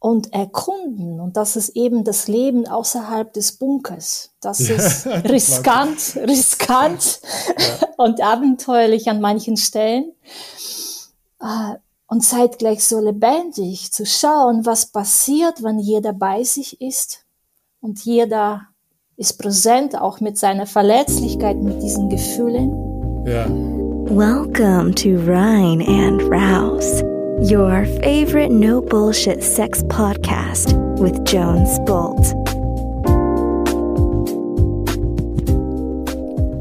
und erkunden. Und das ist eben das Leben außerhalb des Bunkers. Das ja, ist riskant, riskant ja. und abenteuerlich an manchen Stellen. Äh, und zeitgleich so lebendig zu schauen, was passiert, wenn jeder bei sich ist und jeder ist präsent, auch mit seiner Verletzlichkeit, mit diesen Gefühlen. Ja. Welcome to Rhine and Rouse, your favorite no bullshit sex podcast with Jones Bolt.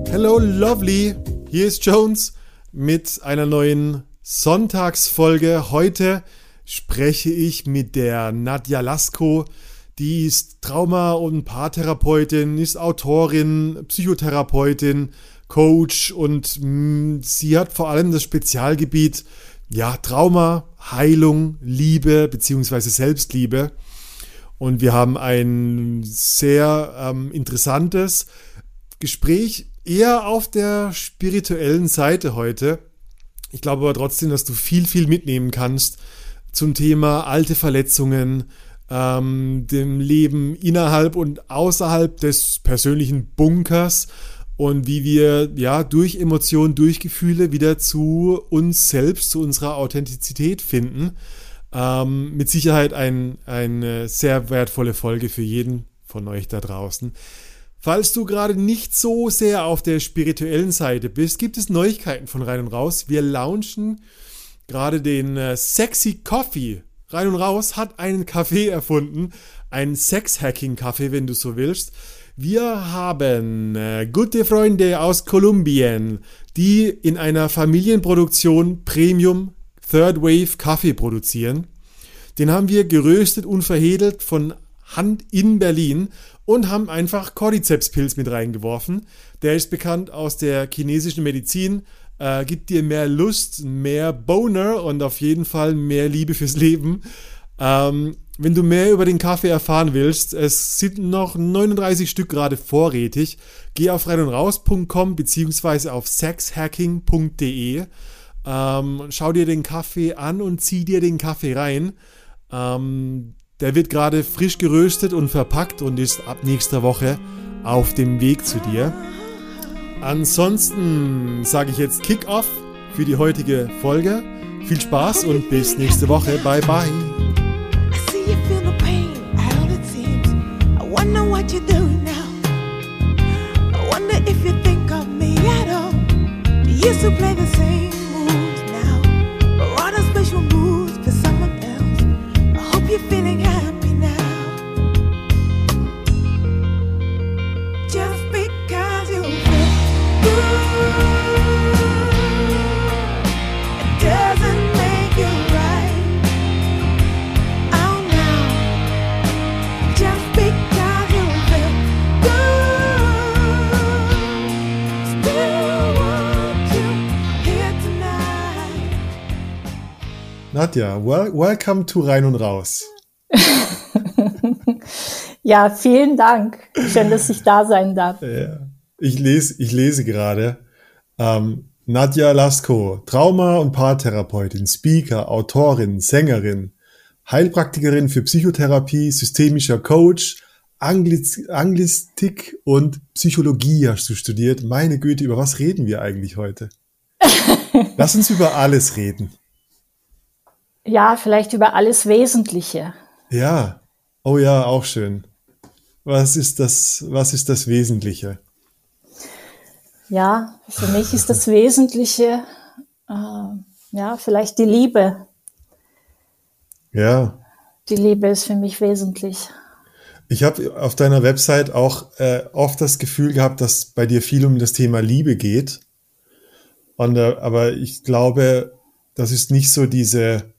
Hello, lovely. Hier ist Jones mit einer neuen Sonntagsfolge. Heute spreche ich mit der Nadja Lasko. Die ist Trauma- und Paartherapeutin, ist Autorin, Psychotherapeutin, Coach und mm, sie hat vor allem das Spezialgebiet ja, Trauma, Heilung, Liebe beziehungsweise Selbstliebe. Und wir haben ein sehr ähm, interessantes Gespräch, eher auf der spirituellen Seite heute. Ich glaube aber trotzdem, dass du viel, viel mitnehmen kannst zum Thema alte Verletzungen, ähm, dem Leben innerhalb und außerhalb des persönlichen Bunkers und wie wir ja durch Emotionen, durch Gefühle wieder zu uns selbst, zu unserer Authentizität finden. Ähm, mit Sicherheit ein, eine sehr wertvolle Folge für jeden von euch da draußen. Falls du gerade nicht so sehr auf der spirituellen Seite bist, gibt es Neuigkeiten von rein und raus. Wir launchen gerade den äh, Sexy Coffee. Rein und raus hat einen Kaffee erfunden, einen Sex-Hacking-Kaffee, wenn du so willst. Wir haben äh, gute Freunde aus Kolumbien, die in einer Familienproduktion Premium Third Wave Kaffee produzieren. Den haben wir geröstet und verhedelt von Hand in Berlin und haben einfach Cordyceps-Pilz mit reingeworfen. Der ist bekannt aus der chinesischen Medizin, äh, gibt dir mehr Lust, mehr Boner und auf jeden Fall mehr Liebe fürs Leben. Ähm, wenn du mehr über den Kaffee erfahren willst, es sind noch 39 Stück gerade vorrätig. Geh auf reinundraus.com beziehungsweise auf sexhacking.de. Ähm, schau dir den Kaffee an und zieh dir den Kaffee rein. Ähm, der wird gerade frisch geröstet und verpackt und ist ab nächster Woche auf dem Weg zu dir. Ansonsten sage ich jetzt Kick-Off für die heutige Folge. Viel Spaß und bis nächste Woche. Bye bye. what you doing now. I wonder if you think of me at all. Used to play the same. Nadja, well, welcome to Rein und Raus. Ja, vielen Dank. Schön, dass ich da sein darf. Ja. Ich lese, ich lese gerade. Ähm, Nadja Lasko, Trauma- und Paartherapeutin, Speaker, Autorin, Sängerin, Heilpraktikerin für Psychotherapie, systemischer Coach, Anglis Anglistik und Psychologie hast du studiert. Meine Güte, über was reden wir eigentlich heute? Lass uns über alles reden. Ja, vielleicht über alles Wesentliche. Ja. Oh ja, auch schön. Was ist das, was ist das Wesentliche? Ja, für mich ist das Wesentliche, äh, ja, vielleicht die Liebe. Ja. Die Liebe ist für mich wesentlich. Ich habe auf deiner Website auch äh, oft das Gefühl gehabt, dass bei dir viel um das Thema Liebe geht. Und, äh, aber ich glaube, das ist nicht so diese,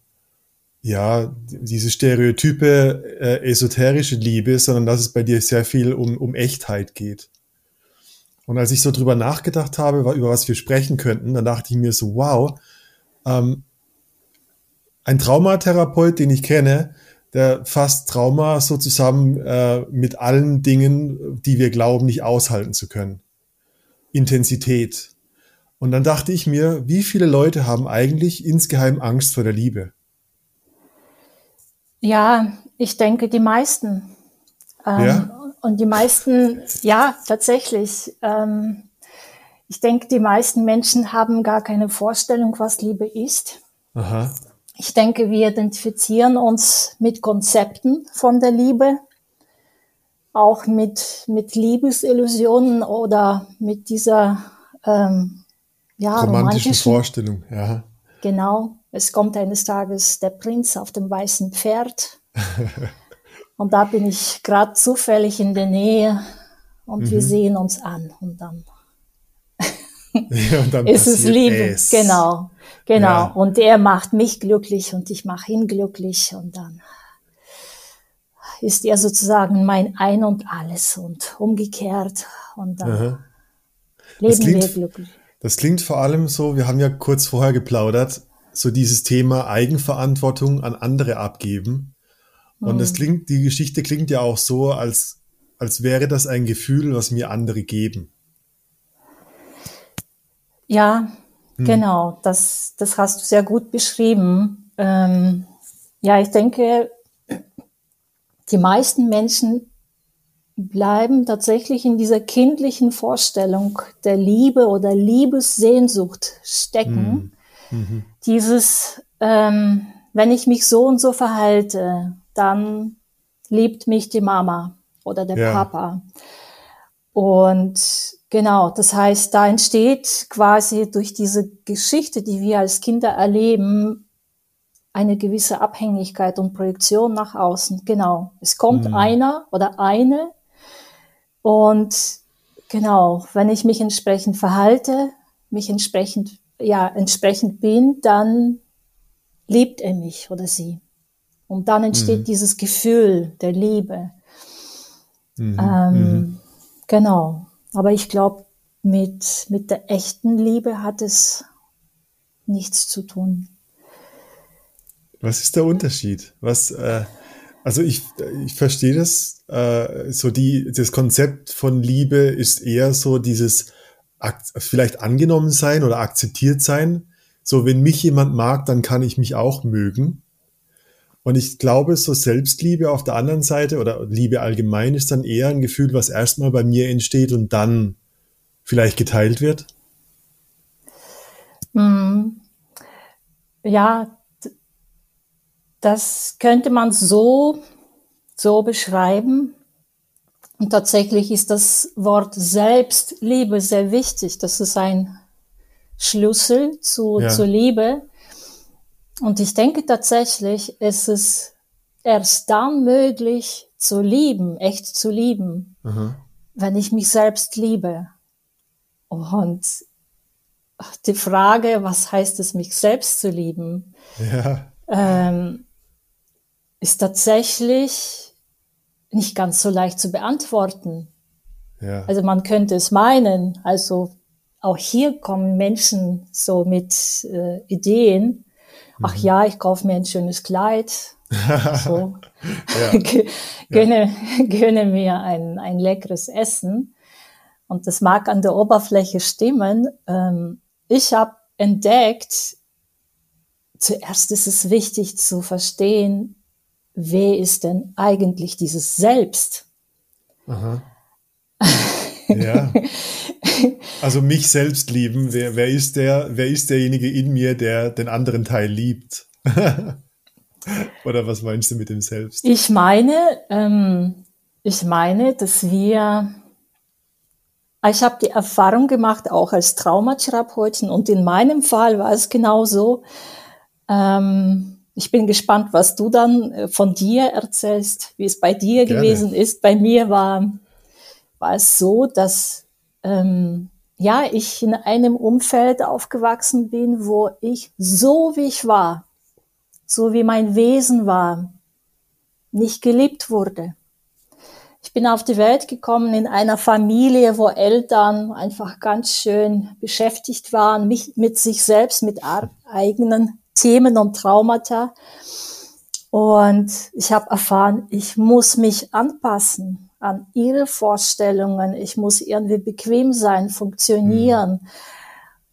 ja, diese stereotype äh, esoterische Liebe, sondern dass es bei dir sehr viel um, um Echtheit geht. Und als ich so drüber nachgedacht habe, über was wir sprechen könnten, dann dachte ich mir so, wow, ähm, ein Traumatherapeut, den ich kenne, der fasst Trauma so zusammen äh, mit allen Dingen, die wir glauben, nicht aushalten zu können. Intensität. Und dann dachte ich mir, wie viele Leute haben eigentlich insgeheim Angst vor der Liebe? Ja, Ich denke, die meisten. Ähm, ja? Und die meisten, ja, tatsächlich. Ähm, ich denke, die meisten Menschen haben gar keine Vorstellung, was Liebe ist. Aha. Ich denke, wir identifizieren uns mit Konzepten von der Liebe, auch mit, mit Liebesillusionen oder mit dieser ähm, ja, romantischen, romantischen Vorstellung. Ja. Genau. Es kommt eines Tages der Prinz auf dem weißen Pferd. und da bin ich gerade zufällig in der Nähe und mhm. wir sehen uns an und dann ja, und dann ist es Liebe. Es. Genau, genau. Ja. Und er macht mich glücklich und ich mache ihn glücklich und dann ist er sozusagen mein Ein und Alles und umgekehrt und dann Aha. leben klingt, wir glücklich. Das klingt vor allem so, wir haben ja kurz vorher geplaudert, so dieses Thema Eigenverantwortung an andere abgeben. Und das hm. klingt, die Geschichte klingt ja auch so, als, als wäre das ein Gefühl, was mir andere geben. Ja, hm. genau, das, das hast du sehr gut beschrieben. Ähm, ja, ich denke, die meisten Menschen bleiben tatsächlich in dieser kindlichen Vorstellung der Liebe oder Liebessehnsucht stecken. Hm. Mhm. Dieses, ähm, wenn ich mich so und so verhalte, dann liebt mich die Mama oder der ja. Papa. Und genau, das heißt, da entsteht quasi durch diese Geschichte, die wir als Kinder erleben, eine gewisse Abhängigkeit und Projektion nach außen. Genau. Es kommt mhm. einer oder eine und genau, wenn ich mich entsprechend verhalte, mich entsprechend, ja, entsprechend bin, dann liebt er mich oder sie. Und dann entsteht mhm. dieses Gefühl der Liebe. Mhm. Ähm, mhm. Genau. Aber ich glaube, mit, mit der echten Liebe hat es nichts zu tun. Was ist der Unterschied? Was, äh, also ich, ich verstehe das, äh, so die, das Konzept von Liebe ist eher so dieses vielleicht angenommen sein oder akzeptiert sein. So, wenn mich jemand mag, dann kann ich mich auch mögen. Und ich glaube, so Selbstliebe auf der anderen Seite oder Liebe allgemein ist dann eher ein Gefühl, was erstmal bei mir entsteht und dann vielleicht geteilt wird. Hm. Ja, das könnte man so, so beschreiben. Und tatsächlich ist das Wort Selbstliebe sehr wichtig. Das ist ein Schlüssel zu, ja. zur Liebe. Und ich denke tatsächlich, es ist erst dann möglich zu lieben, echt zu lieben, mhm. wenn ich mich selbst liebe. Und die Frage, was heißt es, mich selbst zu lieben, ja. ähm, ist tatsächlich nicht ganz so leicht zu beantworten. Ja. Also man könnte es meinen, also auch hier kommen Menschen so mit äh, Ideen, ach mhm. ja, ich kaufe mir ein schönes Kleid. so. gönne, gönne mir ein, ein leckeres Essen. Und das mag an der Oberfläche stimmen. Ähm, ich habe entdeckt, zuerst ist es wichtig zu verstehen, wer ist denn eigentlich dieses Selbst? Aha. Ja. Also mich selbst lieben, wer, wer, ist der, wer ist derjenige in mir, der den anderen Teil liebt? Oder was meinst du mit dem Selbst? Ich meine, ähm, ich meine, dass wir, ich habe die Erfahrung gemacht, auch als Traumatherapeutin, und in meinem Fall war es genauso. Ähm, ich bin gespannt, was du dann äh, von dir erzählst, wie es bei dir Gerne. gewesen ist. Bei mir war, war es so, dass ähm, ja, ich in einem Umfeld aufgewachsen bin, wo ich so wie ich war, so wie mein Wesen war, nicht geliebt wurde. Ich bin auf die Welt gekommen in einer Familie, wo Eltern einfach ganz schön beschäftigt waren, mich mit sich selbst, mit eigenen Themen und Traumata. Und ich habe erfahren, ich muss mich anpassen an ihre Vorstellungen. Ich muss irgendwie bequem sein, funktionieren. Mhm.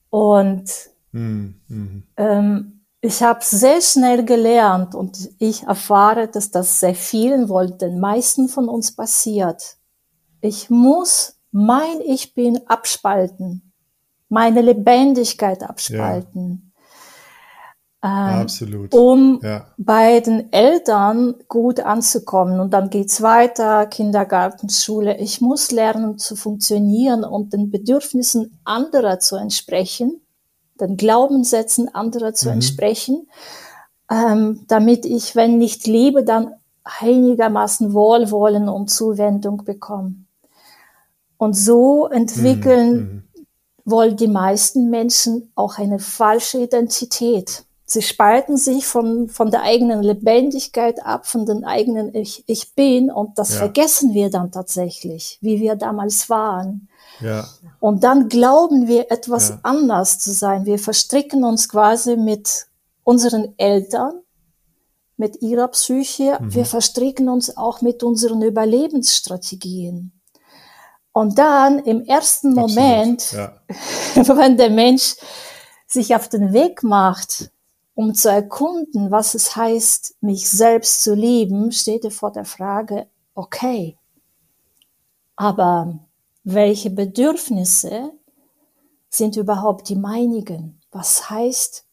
Und mhm. Ähm, ich habe sehr schnell gelernt und ich erfahre, dass das sehr vielen, wohl den meisten von uns passiert. Ich muss mein Ich Bin abspalten, meine Lebendigkeit abspalten. Ähm, Absolut. Um ja. bei den Eltern gut anzukommen. Und dann geht's weiter, Kindergarten, Schule. Ich muss lernen zu funktionieren und den Bedürfnissen anderer zu entsprechen, den Glaubenssätzen anderer zu mhm. entsprechen, ähm, damit ich, wenn nicht liebe, dann einigermaßen Wohlwollen und Zuwendung bekomme. Und so entwickeln mhm. mhm. wohl die meisten Menschen auch eine falsche Identität. Sie spalten sich von, von der eigenen Lebendigkeit ab, von den eigenen Ich, ich bin und das ja. vergessen wir dann tatsächlich, wie wir damals waren. Ja. Und dann glauben wir etwas ja. anders zu sein. Wir verstricken uns quasi mit unseren Eltern, mit ihrer Psyche. Mhm. Wir verstricken uns auch mit unseren Überlebensstrategien. Und dann im ersten Absolut. Moment, ja. wenn der Mensch sich auf den Weg macht, um zu erkunden, was es heißt, mich selbst zu lieben, steht er vor der Frage, okay, aber welche Bedürfnisse sind überhaupt die meinigen? Was heißt,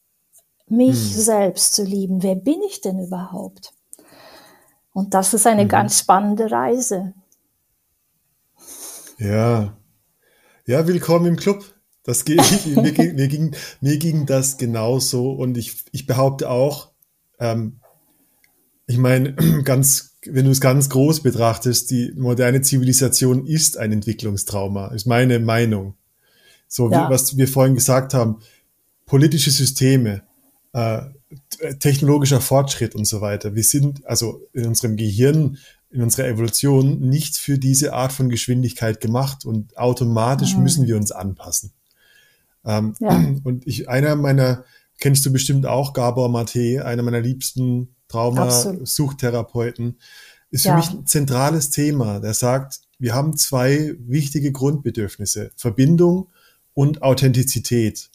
mich hm. selbst zu lieben? Wer bin ich denn überhaupt? Und das ist eine mhm. ganz spannende Reise. Ja. Ja, willkommen im Club. Das geht, mir, ging, mir, ging, mir ging das genauso und ich, ich behaupte auch, ähm, ich meine, ganz, wenn du es ganz groß betrachtest, die moderne Zivilisation ist ein Entwicklungstrauma, ist meine Meinung. So ja. wie, was wir vorhin gesagt haben, politische Systeme, äh, technologischer Fortschritt und so weiter. Wir sind also in unserem Gehirn, in unserer Evolution nicht für diese Art von Geschwindigkeit gemacht und automatisch mhm. müssen wir uns anpassen. Ähm, ja. Und ich, einer meiner, kennst du bestimmt auch, Gabor Mate, einer meiner liebsten Trauma-Suchtherapeuten, ist ja. für mich ein zentrales Thema. Der sagt, wir haben zwei wichtige Grundbedürfnisse, Verbindung und Authentizität.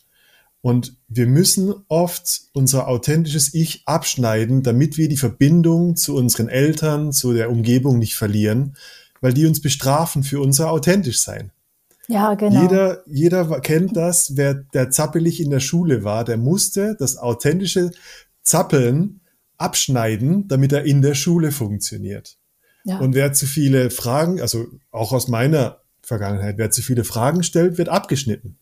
Und wir müssen oft unser authentisches Ich abschneiden, damit wir die Verbindung zu unseren Eltern, zu der Umgebung nicht verlieren, weil die uns bestrafen für unser authentisch sein. Ja, genau. Jeder, jeder kennt das, wer der zappelig in der Schule war, der musste das authentische Zappeln abschneiden, damit er in der Schule funktioniert. Ja. Und wer zu viele Fragen, also auch aus meiner Vergangenheit, wer zu viele Fragen stellt, wird abgeschnitten.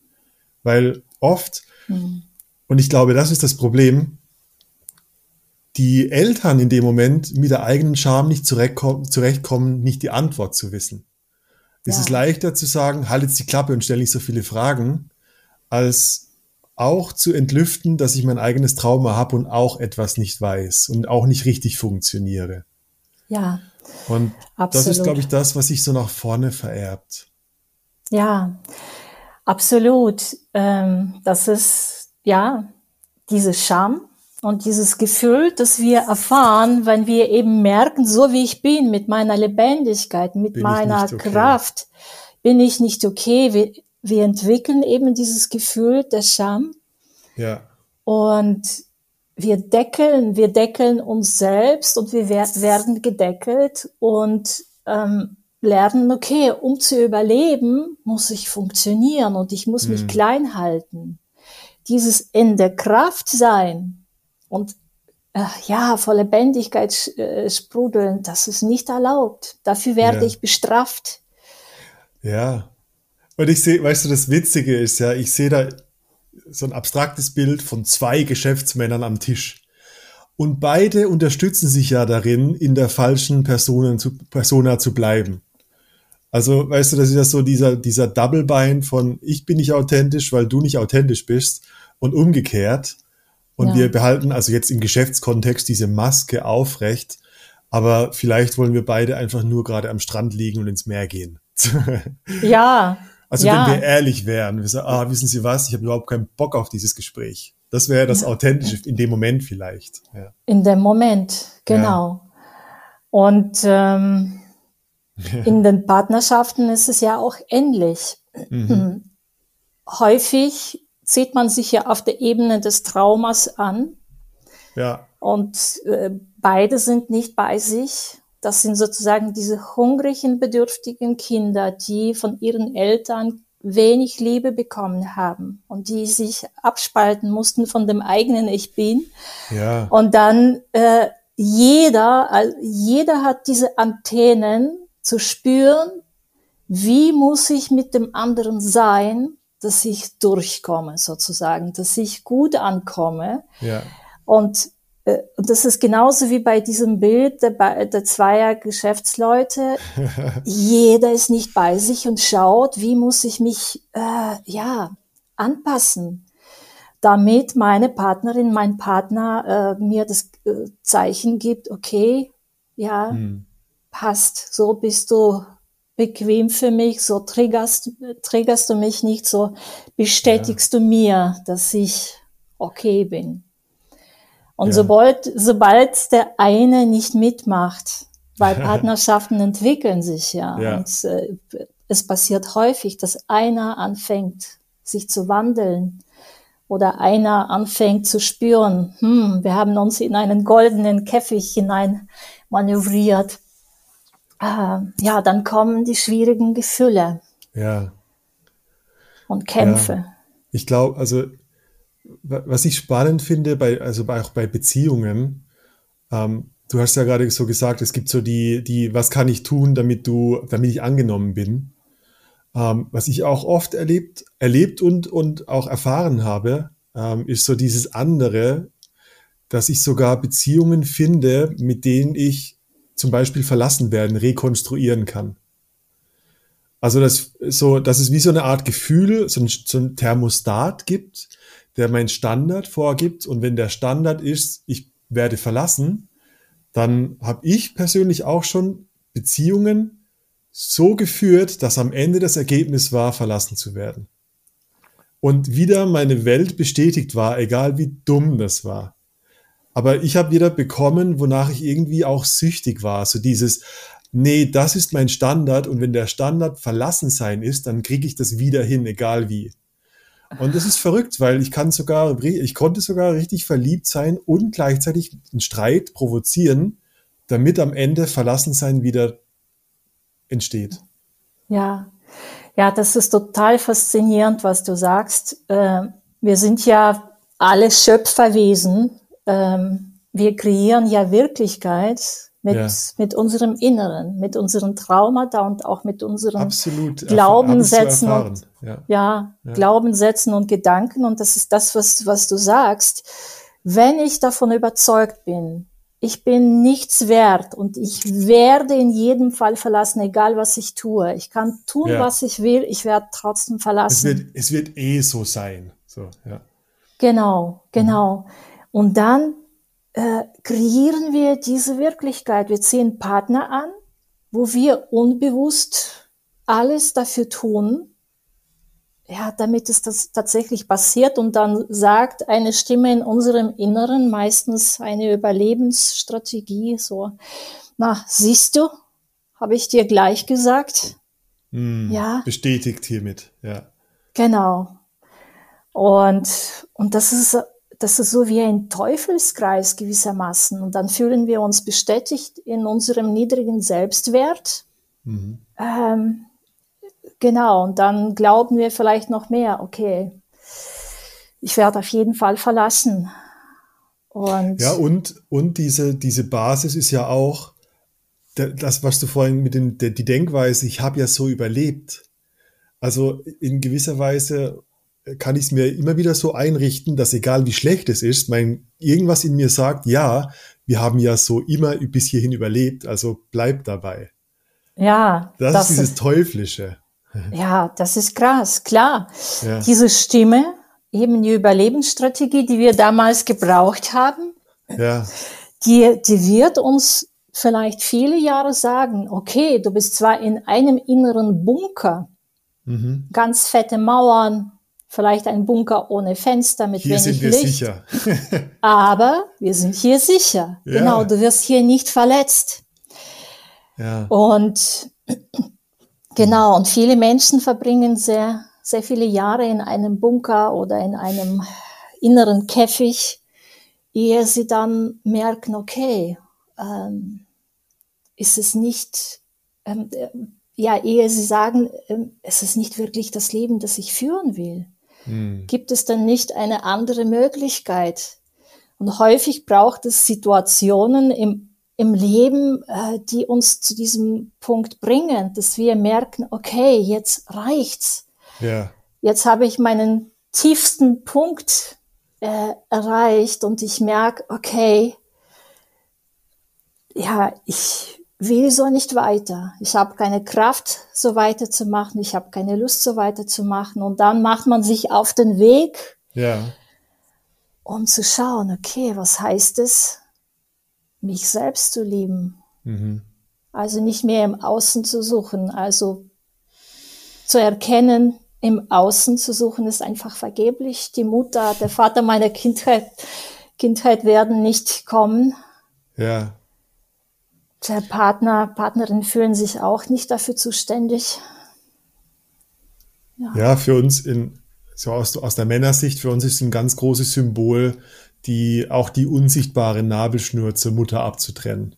Weil oft, mhm. und ich glaube, das ist das Problem, die Eltern in dem Moment mit der eigenen Scham nicht zurechtkommen, nicht die Antwort zu wissen. Es ja. ist leichter zu sagen, halt jetzt die Klappe und stell nicht so viele Fragen, als auch zu entlüften, dass ich mein eigenes Trauma habe und auch etwas nicht weiß und auch nicht richtig funktioniere. Ja. Und absolut. das ist, glaube ich, das, was sich so nach vorne vererbt. Ja, absolut. Ähm, das ist, ja, diese Scham, und dieses Gefühl, das wir erfahren, wenn wir eben merken, so wie ich bin, mit meiner Lebendigkeit, mit bin meiner okay. Kraft, bin ich nicht okay. Wir, wir entwickeln eben dieses Gefühl der Scham. Ja. Und wir deckeln, wir deckeln uns selbst und wir werden gedeckelt und ähm, lernen, okay, um zu überleben, muss ich funktionieren und ich muss mich mhm. klein halten. Dieses in der Kraft sein, und äh, ja, vor Lebendigkeit äh, sprudeln, das ist nicht erlaubt. Dafür werde ja. ich bestraft. Ja. Und ich sehe, weißt du, das Witzige ist ja, ich sehe da so ein abstraktes Bild von zwei Geschäftsmännern am Tisch. Und beide unterstützen sich ja darin, in der falschen Personen zu, Persona zu bleiben. Also, weißt du, das ist ja so dieser, dieser Double-Bein von ich bin nicht authentisch, weil du nicht authentisch bist und umgekehrt. Und ja. wir behalten also jetzt im Geschäftskontext diese Maske aufrecht, aber vielleicht wollen wir beide einfach nur gerade am Strand liegen und ins Meer gehen. ja. Also ja. wenn wir ehrlich wären, wir sagen, ah, wissen Sie was, ich habe überhaupt keinen Bock auf dieses Gespräch. Das wäre das ja. Authentische in dem Moment vielleicht. Ja. In dem Moment, genau. Und ähm, in den Partnerschaften ist es ja auch ähnlich. Mhm. Häufig zieht man sich ja auf der Ebene des Traumas an Ja. Und äh, beide sind nicht bei sich. Das sind sozusagen diese hungrigen, bedürftigen Kinder, die von ihren Eltern wenig Liebe bekommen haben und die sich abspalten mussten von dem eigenen Ich bin. Ja. Und dann äh, jeder, jeder hat diese Antennen zu spüren, wie muss ich mit dem anderen sein, dass ich durchkomme sozusagen, dass ich gut ankomme. Ja. Und äh, und das ist genauso wie bei diesem Bild der, der zweier Geschäftsleute. Jeder ist nicht bei sich und schaut, wie muss ich mich äh, ja anpassen, damit meine Partnerin, mein Partner äh, mir das äh, Zeichen gibt, okay, ja, hm. passt, so bist du bequem für mich, so triggerst, triggerst du mich nicht, so bestätigst ja. du mir, dass ich okay bin. Und ja. sobald, sobald der eine nicht mitmacht, weil Partnerschaften entwickeln sich ja, ja. und äh, es passiert häufig, dass einer anfängt, sich zu wandeln oder einer anfängt zu spüren, hm, wir haben uns in einen goldenen Käfig hinein manövriert. Äh, ja, dann kommen die schwierigen Gefühle. Ja. Und Kämpfe. Ja. Ich glaube, also was ich spannend finde, bei, also auch bei Beziehungen, ähm, du hast ja gerade so gesagt, es gibt so die, die, was kann ich tun, damit du, damit ich angenommen bin. Ähm, was ich auch oft erlebt, erlebt und, und auch erfahren habe, ähm, ist so dieses andere, dass ich sogar Beziehungen finde, mit denen ich zum Beispiel verlassen werden, rekonstruieren kann. Also das, so, dass es wie so eine Art Gefühl, so ein, so ein Thermostat gibt, der meinen Standard vorgibt. Und wenn der Standard ist, ich werde verlassen, dann habe ich persönlich auch schon Beziehungen so geführt, dass am Ende das Ergebnis war, verlassen zu werden. Und wieder meine Welt bestätigt war, egal wie dumm das war. Aber ich habe wieder bekommen, wonach ich irgendwie auch süchtig war. So dieses, nee, das ist mein Standard und wenn der Standard verlassen sein ist, dann kriege ich das wieder hin, egal wie. Und das ist verrückt, weil ich kann sogar, ich konnte sogar richtig verliebt sein und gleichzeitig einen Streit provozieren, damit am Ende Verlassensein wieder entsteht. Ja, ja, das ist total faszinierend, was du sagst. Ähm, wir sind ja alle Schöpferwesen. Ähm, wir kreieren ja Wirklichkeit mit, ja. mit unserem Inneren, mit unseren Traumata und auch mit unseren Absolut. Glaubenssätzen und, ja. ja. Ja, Glaubenssätzen und Gedanken. Und das ist das, was, was du sagst. Wenn ich davon überzeugt bin, ich bin nichts wert und ich werde in jedem Fall verlassen, egal was ich tue. Ich kann tun, was ich will, ich werde trotzdem verlassen. Es wird, es wird eh so sein. So, ja. Genau, genau. Mhm. Und dann äh, kreieren wir diese Wirklichkeit. Wir ziehen Partner an, wo wir unbewusst alles dafür tun, ja, damit es das tatsächlich passiert und dann sagt eine Stimme in unserem Inneren, meistens eine Überlebensstrategie, so, na, siehst du, habe ich dir gleich gesagt. Mm, ja. Bestätigt hiermit, ja. Genau. Und, und das ist das ist so wie ein Teufelskreis gewissermaßen. Und dann fühlen wir uns bestätigt in unserem niedrigen Selbstwert. Mhm. Ähm, genau, und dann glauben wir vielleicht noch mehr, okay, ich werde auf jeden Fall verlassen. Und ja, und, und diese, diese Basis ist ja auch das, was du vorhin mit dem, die Denkweise, ich habe ja so überlebt. Also in gewisser Weise kann ich es mir immer wieder so einrichten, dass egal wie schlecht es ist, mein irgendwas in mir sagt, ja, wir haben ja so immer bis hierhin überlebt, also bleib dabei. Ja. Das, das ist dieses ist, Teuflische. Ja, das ist krass, klar. Ja. Diese Stimme, eben die Überlebensstrategie, die wir damals gebraucht haben, ja. die, die wird uns vielleicht viele Jahre sagen, okay, du bist zwar in einem inneren Bunker, mhm. ganz fette Mauern, vielleicht ein Bunker ohne Fenster mit hier wenig sind wir Licht. Sicher. aber wir sind hier sicher. Ja. Genau, du wirst hier nicht verletzt. Ja. Und genau, und viele Menschen verbringen sehr, sehr viele Jahre in einem Bunker oder in einem inneren Käfig, ehe sie dann merken, okay, ähm, ist es nicht, ähm, äh, ja, ehe sie sagen, ähm, es ist nicht wirklich das Leben, das ich führen will. Hm. Gibt es denn nicht eine andere Möglichkeit? Und häufig braucht es Situationen im, im Leben, äh, die uns zu diesem Punkt bringen, dass wir merken, okay, jetzt reicht's. Ja. Jetzt habe ich meinen tiefsten Punkt äh, erreicht und ich merke, okay, ja, ich will so nicht weiter. Ich habe keine Kraft, so weiterzumachen. Ich habe keine Lust, so weiterzumachen. Und dann macht man sich auf den Weg, ja. um zu schauen, okay, was heißt es, mich selbst zu lieben? Mhm. Also nicht mehr im Außen zu suchen, also zu erkennen, im Außen zu suchen, ist einfach vergeblich. Die Mutter, der Vater meiner Kindheit, Kindheit werden nicht kommen. Ja. Der Partner, Partnerin fühlen sich auch nicht dafür zuständig. Ja, ja für uns in, so aus, aus der Männersicht, für uns ist ein ganz großes Symbol, die, auch die unsichtbare Nabelschnur zur Mutter abzutrennen.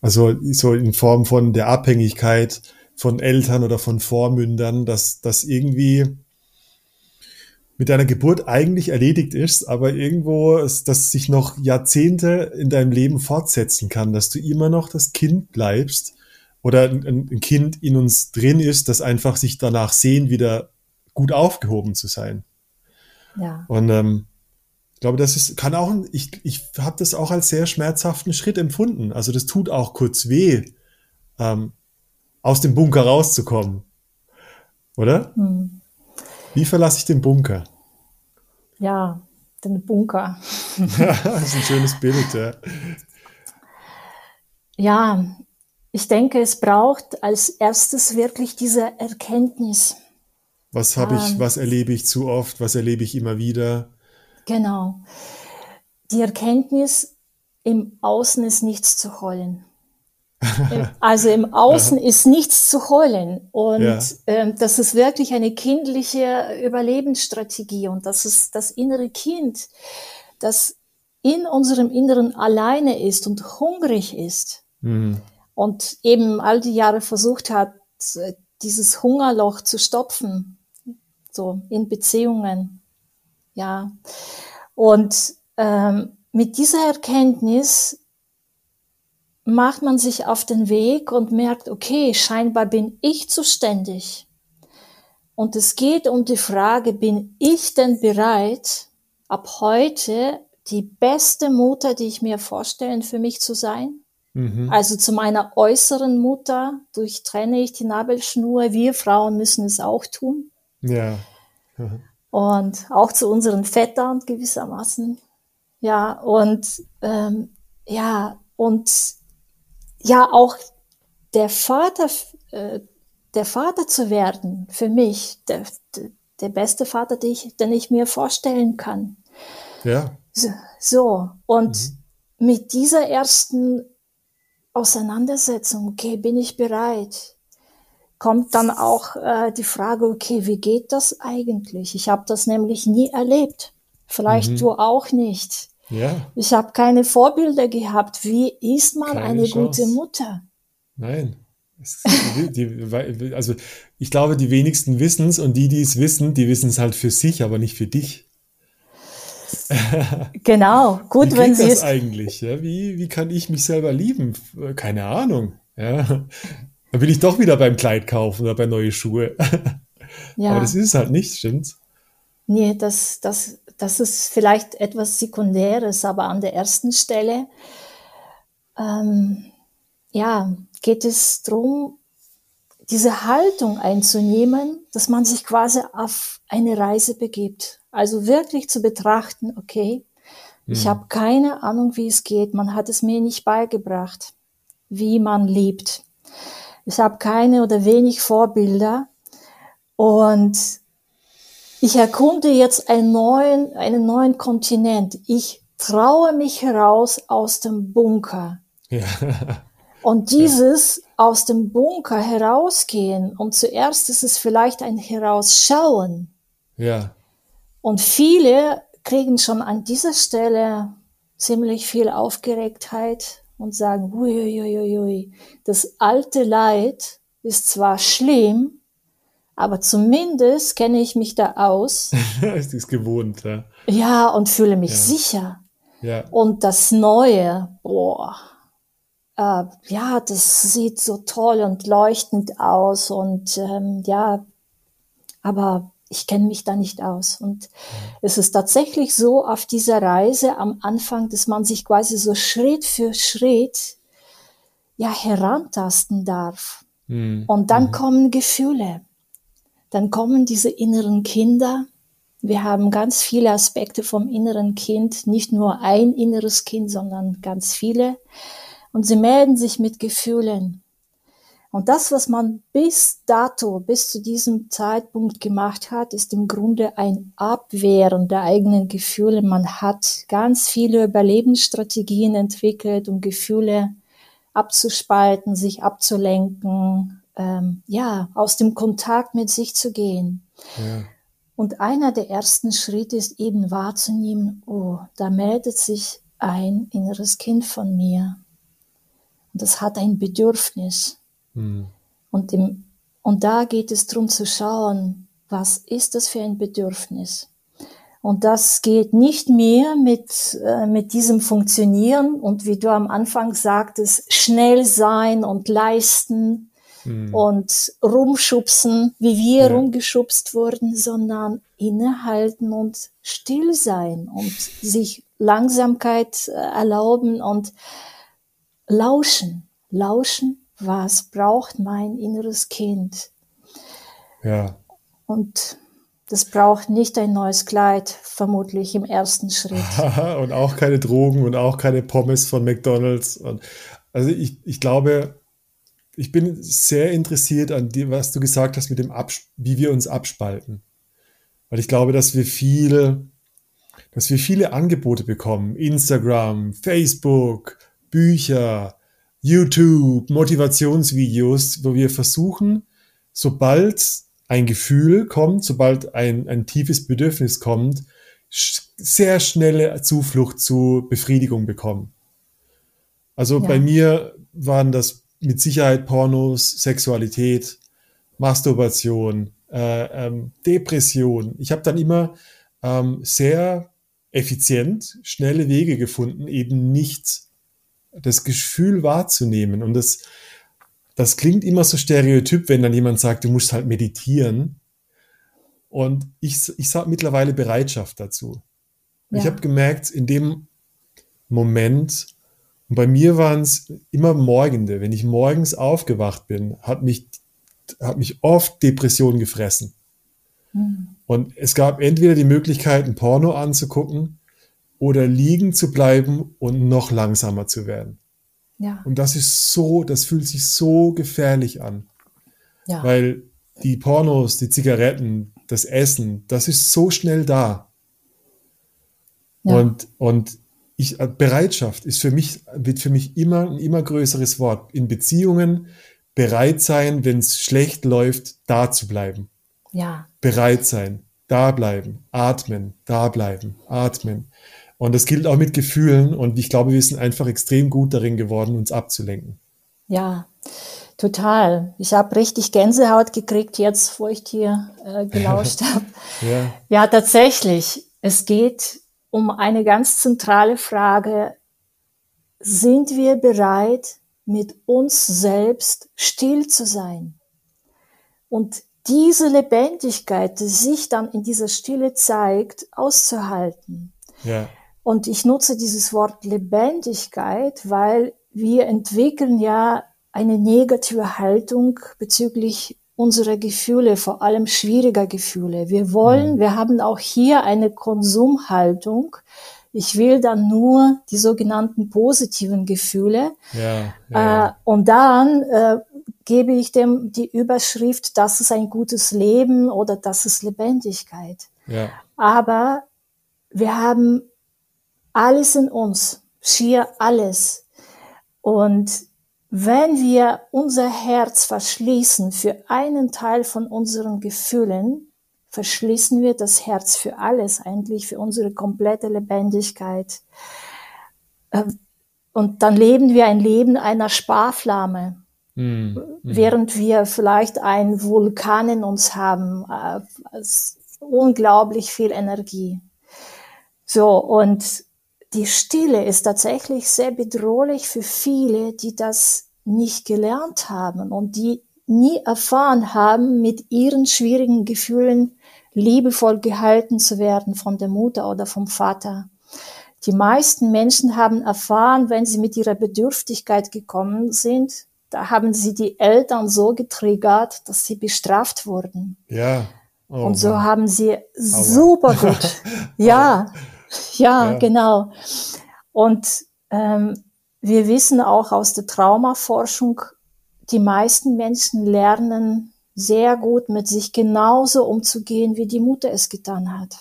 Also so in Form von der Abhängigkeit von Eltern oder von Vormündern, dass das irgendwie mit deiner Geburt eigentlich erledigt ist, aber irgendwo, dass sich noch Jahrzehnte in deinem Leben fortsetzen kann, dass du immer noch das Kind bleibst oder ein, ein Kind in uns drin ist, das einfach sich danach sehen, wieder gut aufgehoben zu sein. Ja. Und ähm, ich glaube, das ist, kann auch, ich, ich habe das auch als sehr schmerzhaften Schritt empfunden. Also das tut auch kurz weh, ähm, aus dem Bunker rauszukommen. Oder? Hm. Wie verlasse ich den Bunker? Ja, den Bunker. das ist ein schönes Bild, ja. Ja, ich denke, es braucht als erstes wirklich diese Erkenntnis. Was habe ich, ähm, was erlebe ich zu oft, was erlebe ich immer wieder? Genau. Die Erkenntnis, im Außen ist nichts zu holen. Also im Außen ist nichts zu holen. Und ja. ähm, das ist wirklich eine kindliche Überlebensstrategie. Und das ist das innere Kind, das in unserem Inneren alleine ist und hungrig ist. Mhm. Und eben all die Jahre versucht hat, dieses Hungerloch zu stopfen. So in Beziehungen. Ja. Und ähm, mit dieser Erkenntnis macht man sich auf den Weg und merkt, okay, scheinbar bin ich zuständig. Und es geht um die Frage, bin ich denn bereit, ab heute die beste Mutter, die ich mir vorstellen, für mich zu sein? Mhm. Also zu meiner äußeren Mutter durchtrenne ich die Nabelschnur. Wir Frauen müssen es auch tun. Ja. Mhm. Und auch zu unseren Vettern gewissermaßen. Ja, und ähm, ja, und ja auch der Vater, äh, der Vater zu werden, für mich, der, der beste Vater, den ich, den ich mir vorstellen kann. Ja. So, so. und mhm. mit dieser ersten Auseinandersetzung, okay, bin ich bereit, kommt dann auch äh, die Frage, okay, wie geht das eigentlich? Ich habe das nämlich nie erlebt. Vielleicht mhm. du auch nicht. Ja. Ich habe keine Vorbilder gehabt. Wie ist man keine eine Chance. gute Mutter? Nein. Also ich glaube, die wenigsten wissen es und die, die es wissen, die wissen es halt für sich, aber nicht für dich. Genau, gut, wie wenn sie das eigentlich. Ja? Wie, wie kann ich mich selber lieben? Keine Ahnung. Ja? Da bin ich doch wieder beim Kleid kaufen oder bei neue Schuhe. Ja. Aber das ist es halt nicht, stimmt's? Nee, das, das das ist vielleicht etwas Sekundäres, aber an der ersten Stelle ähm, ja, geht es darum, diese Haltung einzunehmen, dass man sich quasi auf eine Reise begibt. Also wirklich zu betrachten, okay, hm. ich habe keine Ahnung, wie es geht. Man hat es mir nicht beigebracht, wie man lebt. Ich habe keine oder wenig Vorbilder. Und ich erkunde jetzt einen neuen, einen neuen Kontinent. Ich traue mich heraus aus dem Bunker. Ja. Und dieses ja. aus dem Bunker herausgehen, und zuerst ist es vielleicht ein Herausschauen. Ja. Und viele kriegen schon an dieser Stelle ziemlich viel Aufgeregtheit und sagen, hui, das alte Leid ist zwar schlimm, aber zumindest kenne ich mich da aus. es ist gewohnt, ja. Ja, und fühle mich ja. sicher. Ja. Und das Neue, boah, äh, ja, das sieht so toll und leuchtend aus und ähm, ja, aber ich kenne mich da nicht aus. Und es ist tatsächlich so auf dieser Reise am Anfang, dass man sich quasi so Schritt für Schritt ja herantasten darf. Mhm. Und dann mhm. kommen Gefühle. Dann kommen diese inneren Kinder. Wir haben ganz viele Aspekte vom inneren Kind, nicht nur ein inneres Kind, sondern ganz viele. Und sie melden sich mit Gefühlen. Und das, was man bis dato, bis zu diesem Zeitpunkt gemacht hat, ist im Grunde ein Abwehren der eigenen Gefühle. Man hat ganz viele Überlebensstrategien entwickelt, um Gefühle abzuspalten, sich abzulenken, ähm, ja, aus dem Kontakt mit sich zu gehen. Ja. Und einer der ersten Schritte ist eben wahrzunehmen, oh, da meldet sich ein inneres Kind von mir. Und das hat ein Bedürfnis. Mhm. Und, im, und da geht es darum zu schauen, was ist das für ein Bedürfnis? Und das geht nicht mehr mit, äh, mit diesem Funktionieren und wie du am Anfang sagtest, schnell sein und leisten mhm. und rumschubsen, wie wir ja. rumgeschubst wurden, sondern innehalten und still sein und sich Langsamkeit äh, erlauben und lauschen, lauschen was braucht mein inneres Kind? Ja. Und das braucht nicht ein neues Kleid, vermutlich im ersten Schritt. und auch keine Drogen und auch keine Pommes von McDonalds. Und also ich, ich glaube, ich bin sehr interessiert an dem, was du gesagt hast mit dem, Abs wie wir uns abspalten. Weil ich glaube, dass wir viel, dass wir viele Angebote bekommen. Instagram, Facebook, Bücher, YouTube, Motivationsvideos, wo wir versuchen, sobald ein Gefühl kommt, sobald ein, ein tiefes Bedürfnis kommt, sehr schnelle Zuflucht zu Befriedigung bekommen. Also ja. bei mir waren das mit Sicherheit Pornos, Sexualität, Masturbation, äh, ähm, Depression. Ich habe dann immer ähm, sehr effizient schnelle Wege gefunden, eben nicht das Gefühl wahrzunehmen. Und das, das klingt immer so stereotyp, wenn dann jemand sagt, du musst halt meditieren. Und ich, ich sage mittlerweile Bereitschaft dazu. Ja. Ich habe gemerkt, in dem Moment, und bei mir waren es immer Morgende, wenn ich morgens aufgewacht bin, hat mich, hat mich oft Depression gefressen. Mhm. Und es gab entweder die Möglichkeit, ein Porno anzugucken oder liegen zu bleiben und noch langsamer zu werden. Ja. Und das ist so, das fühlt sich so gefährlich an. Ja. Weil die Pornos, die Zigaretten, das Essen, das ist so schnell da. Ja. Und, und ich, äh, Bereitschaft ist für mich, wird für mich immer ein immer größeres Wort. In Beziehungen bereit sein, wenn es schlecht läuft, da zu bleiben. Ja. Bereit sein, da bleiben, atmen, da bleiben, atmen. Und das gilt auch mit Gefühlen. Und ich glaube, wir sind einfach extrem gut darin geworden, uns abzulenken. Ja, total. Ich habe richtig Gänsehaut gekriegt jetzt, wo ich dir äh, gelauscht habe. ja. ja, tatsächlich. Es geht um eine ganz zentrale Frage. Sind wir bereit, mit uns selbst still zu sein? Und diese Lebendigkeit, die sich dann in dieser Stille zeigt, auszuhalten. Ja. Und ich nutze dieses Wort Lebendigkeit, weil wir entwickeln ja eine negative Haltung bezüglich unserer Gefühle, vor allem schwieriger Gefühle. Wir wollen, mhm. wir haben auch hier eine Konsumhaltung. Ich will dann nur die sogenannten positiven Gefühle. Ja, ja. Äh, und dann äh, gebe ich dem die Überschrift, das ist ein gutes Leben oder das ist Lebendigkeit. Ja. Aber wir haben alles in uns, schier alles. Und wenn wir unser Herz verschließen für einen Teil von unseren Gefühlen, verschließen wir das Herz für alles, eigentlich für unsere komplette Lebendigkeit. äh, und dann leben wir ein Leben einer Sparflamme. Mhm. Während wir vielleicht einen Vulkan in uns haben, äh, unglaublich viel Energie. So, und die Stille ist tatsächlich sehr bedrohlich für viele, die das nicht gelernt haben und die nie erfahren haben, mit ihren schwierigen Gefühlen liebevoll gehalten zu werden von der Mutter oder vom Vater. Die meisten Menschen haben erfahren, wenn sie mit ihrer Bedürftigkeit gekommen sind, da haben sie die Eltern so getriggert, dass sie bestraft wurden. Ja. Oh, und so Mann. haben sie Aua. super gut. ja, ja, ja, genau. Und ähm, wir wissen auch aus der Traumaforschung, die meisten Menschen lernen sehr gut mit sich genauso umzugehen, wie die Mutter es getan hat.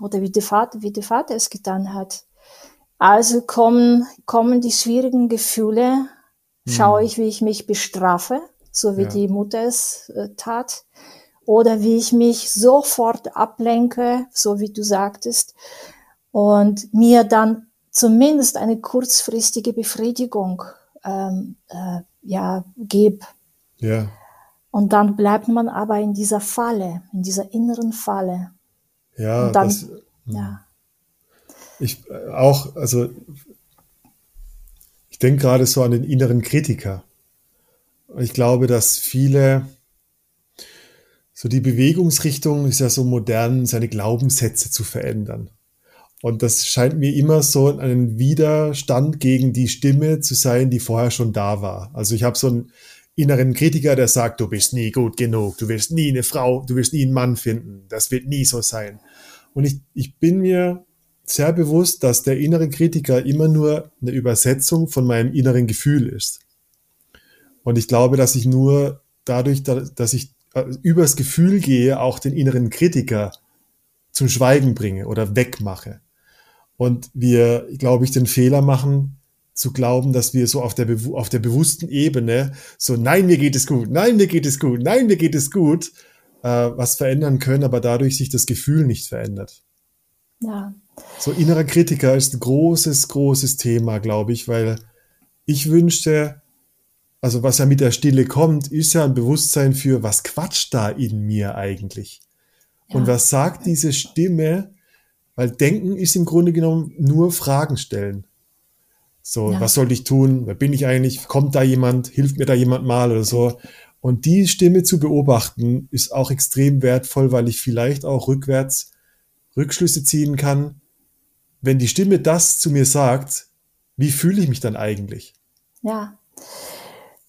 Oder wie der Vater, wie der Vater es getan hat. Also kommen, kommen die schwierigen Gefühle, hm. schaue ich, wie ich mich bestrafe, so wie ja. die Mutter es äh, tat, oder wie ich mich sofort ablenke, so wie du sagtest, und mir dann zumindest eine kurzfristige Befriedigung ähm, äh, ja, gebe. Ja. Und dann bleibt man aber in dieser Falle, in dieser inneren Falle. Ja, dann, das, ja. Ich äh, auch, also ich denke gerade so an den inneren Kritiker. Ich glaube, dass viele so die Bewegungsrichtung ist ja so modern, seine Glaubenssätze zu verändern. Und das scheint mir immer so ein Widerstand gegen die Stimme zu sein, die vorher schon da war. Also ich habe so einen inneren Kritiker, der sagt, du bist nie gut genug, du wirst nie eine Frau, du wirst nie einen Mann finden, das wird nie so sein. Und ich, ich bin mir sehr bewusst, dass der innere Kritiker immer nur eine Übersetzung von meinem inneren Gefühl ist. Und ich glaube, dass ich nur dadurch, dass ich äh, übers Gefühl gehe, auch den inneren Kritiker zum Schweigen bringe oder wegmache. Und wir, glaube ich, den Fehler machen, zu glauben, dass wir so auf der, auf der bewussten Ebene so, nein, mir geht es gut, nein, mir geht es gut, nein, mir geht es gut, äh, was verändern können, aber dadurch sich das Gefühl nicht verändert. Ja. So innerer Kritiker ist ein großes, großes Thema, glaube ich, weil ich wünschte, also was ja mit der Stille kommt, ist ja ein Bewusstsein für, was quatscht da in mir eigentlich? Ja. Und was sagt diese Stimme, weil Denken ist im Grunde genommen nur Fragen stellen. So, ja. was sollte ich tun? Wer bin ich eigentlich? Kommt da jemand? Hilft mir da jemand mal oder so? Und die Stimme zu beobachten ist auch extrem wertvoll, weil ich vielleicht auch rückwärts Rückschlüsse ziehen kann. Wenn die Stimme das zu mir sagt, wie fühle ich mich dann eigentlich? Ja.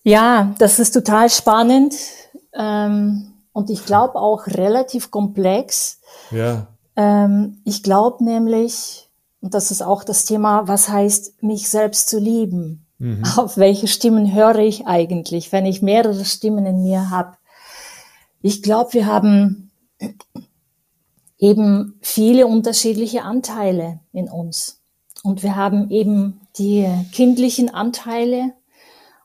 Ja, das ist total spannend ähm, und ich glaube auch relativ komplex. Ja. Ähm, ich glaube nämlich, und das ist auch das Thema, was heißt, mich selbst zu lieben? Mhm. Auf welche Stimmen höre ich eigentlich, wenn ich mehrere Stimmen in mir habe? Ich glaube, wir haben eben viele unterschiedliche Anteile in uns. Und wir haben eben die kindlichen Anteile.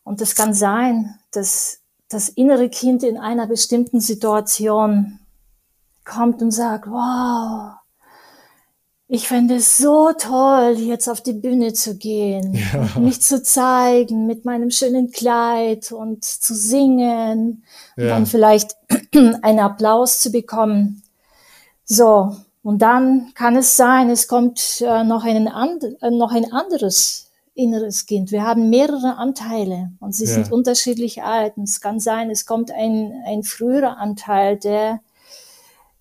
Und es kann sein, dass das innere Kind in einer bestimmten Situation kommt und sagt, wow, ich fände es so toll, jetzt auf die Bühne zu gehen, ja. mich zu zeigen mit meinem schönen Kleid und zu singen ja. und dann vielleicht einen Applaus zu bekommen. So, und dann kann es sein, es kommt äh, noch, einen and äh, noch ein anderes inneres Kind. Wir haben mehrere Anteile und sie ja. sind unterschiedlich alt. Und es kann sein, es kommt ein, ein früherer Anteil, der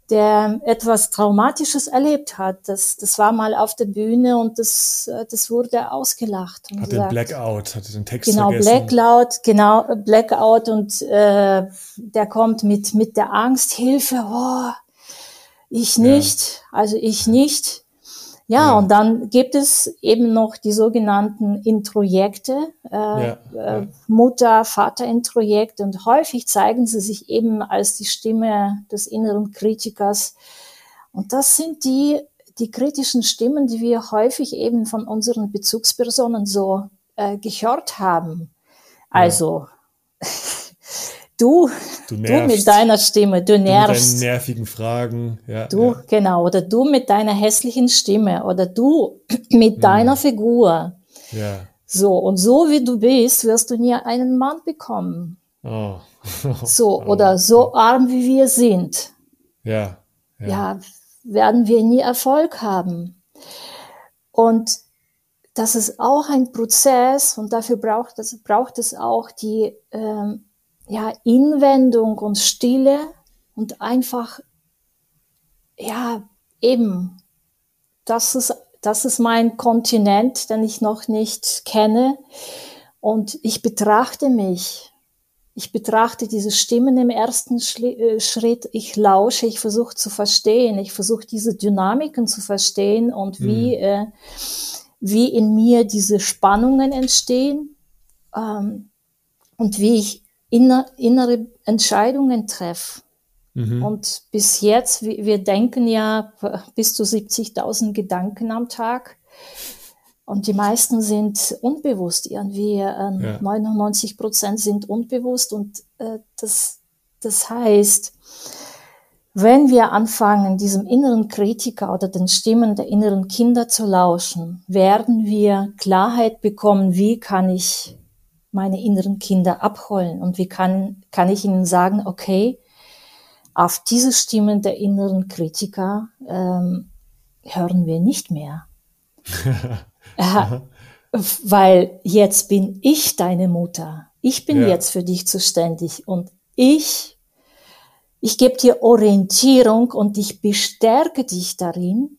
der etwas Traumatisches erlebt hat. Das, das war mal auf der Bühne und das, äh, das wurde ausgelacht. hat den Blackout, hat den Text genau, vergessen. Blackout, genau, Blackout und äh, der kommt mit, mit der Angst, Hilfe, oh, ich nicht, ja. also ich nicht. Ja, ja, und dann gibt es eben noch die sogenannten Introjekte, äh, ja, ja. Äh, Mutter, Vater Introjekte und häufig zeigen sie sich eben als die Stimme des inneren Kritikers. Und das sind die, die kritischen Stimmen, die wir häufig eben von unseren Bezugspersonen so äh, gehört haben. Also, du, du, du, mit deiner Stimme, du nervst. Du mit deinen nervigen Fragen, ja. Du, ja. genau, oder du mit deiner hässlichen Stimme, oder du mit deiner mhm. Figur. Ja. So, und so wie du bist, wirst du nie einen Mann bekommen. Oh. so, oder so arm wie wir sind. Ja. Ja, ja werden wir nie Erfolg haben. Und das ist auch ein Prozess und dafür braucht es, braucht es auch die ähm, ja, Inwendung und Stille und einfach, ja, eben, das ist, das ist mein Kontinent, den ich noch nicht kenne. Und ich betrachte mich. Ich betrachte diese Stimmen im ersten äh, Schritt. Ich lausche, ich versuche zu verstehen. Ich versuche diese Dynamiken zu verstehen und wie, mhm. äh, wie in mir diese Spannungen entstehen ähm, und wie ich inner, innere Entscheidungen treffe. Mhm. Und bis jetzt, wir, wir denken ja bis zu 70.000 Gedanken am Tag. Und die meisten sind unbewusst. Irgendwie äh, ja. 99 Prozent sind unbewusst. Und äh, das, das heißt, wenn wir anfangen, diesem inneren Kritiker oder den Stimmen der inneren Kinder zu lauschen, werden wir Klarheit bekommen, wie kann ich meine inneren Kinder abholen und wie kann, kann ich ihnen sagen, okay, auf diese Stimmen der inneren Kritiker ähm, hören wir nicht mehr. äh, weil jetzt bin ich deine Mutter. Ich bin ja. jetzt für dich zuständig und ich ich gebe dir Orientierung und ich bestärke dich darin,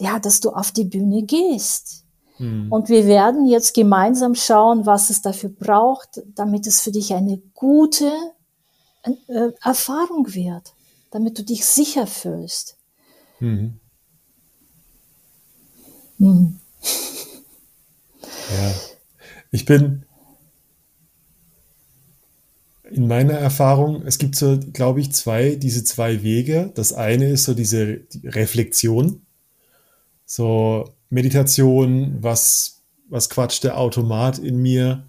ja, dass du auf die Bühne gehst. Mhm. Und wir werden jetzt gemeinsam schauen, was es dafür braucht, damit es für dich eine gute äh, Erfahrung wird, damit du dich sicher fühlst. Mhm. Mhm. Ja, ich bin, in meiner Erfahrung, es gibt so, glaube ich, zwei, diese zwei Wege. Das eine ist so diese Reflexion, so Meditation, was, was quatscht der Automat in mir.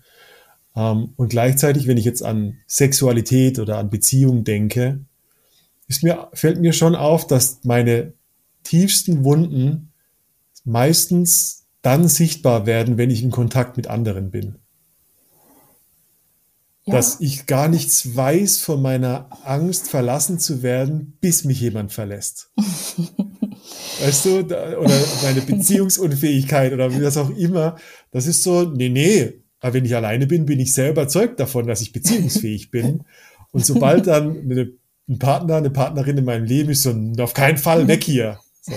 Ähm, und gleichzeitig, wenn ich jetzt an Sexualität oder an Beziehungen denke, ist mir, fällt mir schon auf, dass meine tiefsten Wunden meistens dann sichtbar werden, wenn ich in Kontakt mit anderen bin ja. dass ich gar nichts weiß von meiner Angst, verlassen zu werden, bis mich jemand verlässt. weißt du, oder meine Beziehungsunfähigkeit oder wie das auch immer. Das ist so, nee, nee. Aber wenn ich alleine bin, bin ich sehr überzeugt davon, dass ich beziehungsfähig bin. Und sobald dann eine, ein Partner, eine Partnerin in meinem Leben ist, so auf keinen Fall weg hier. So.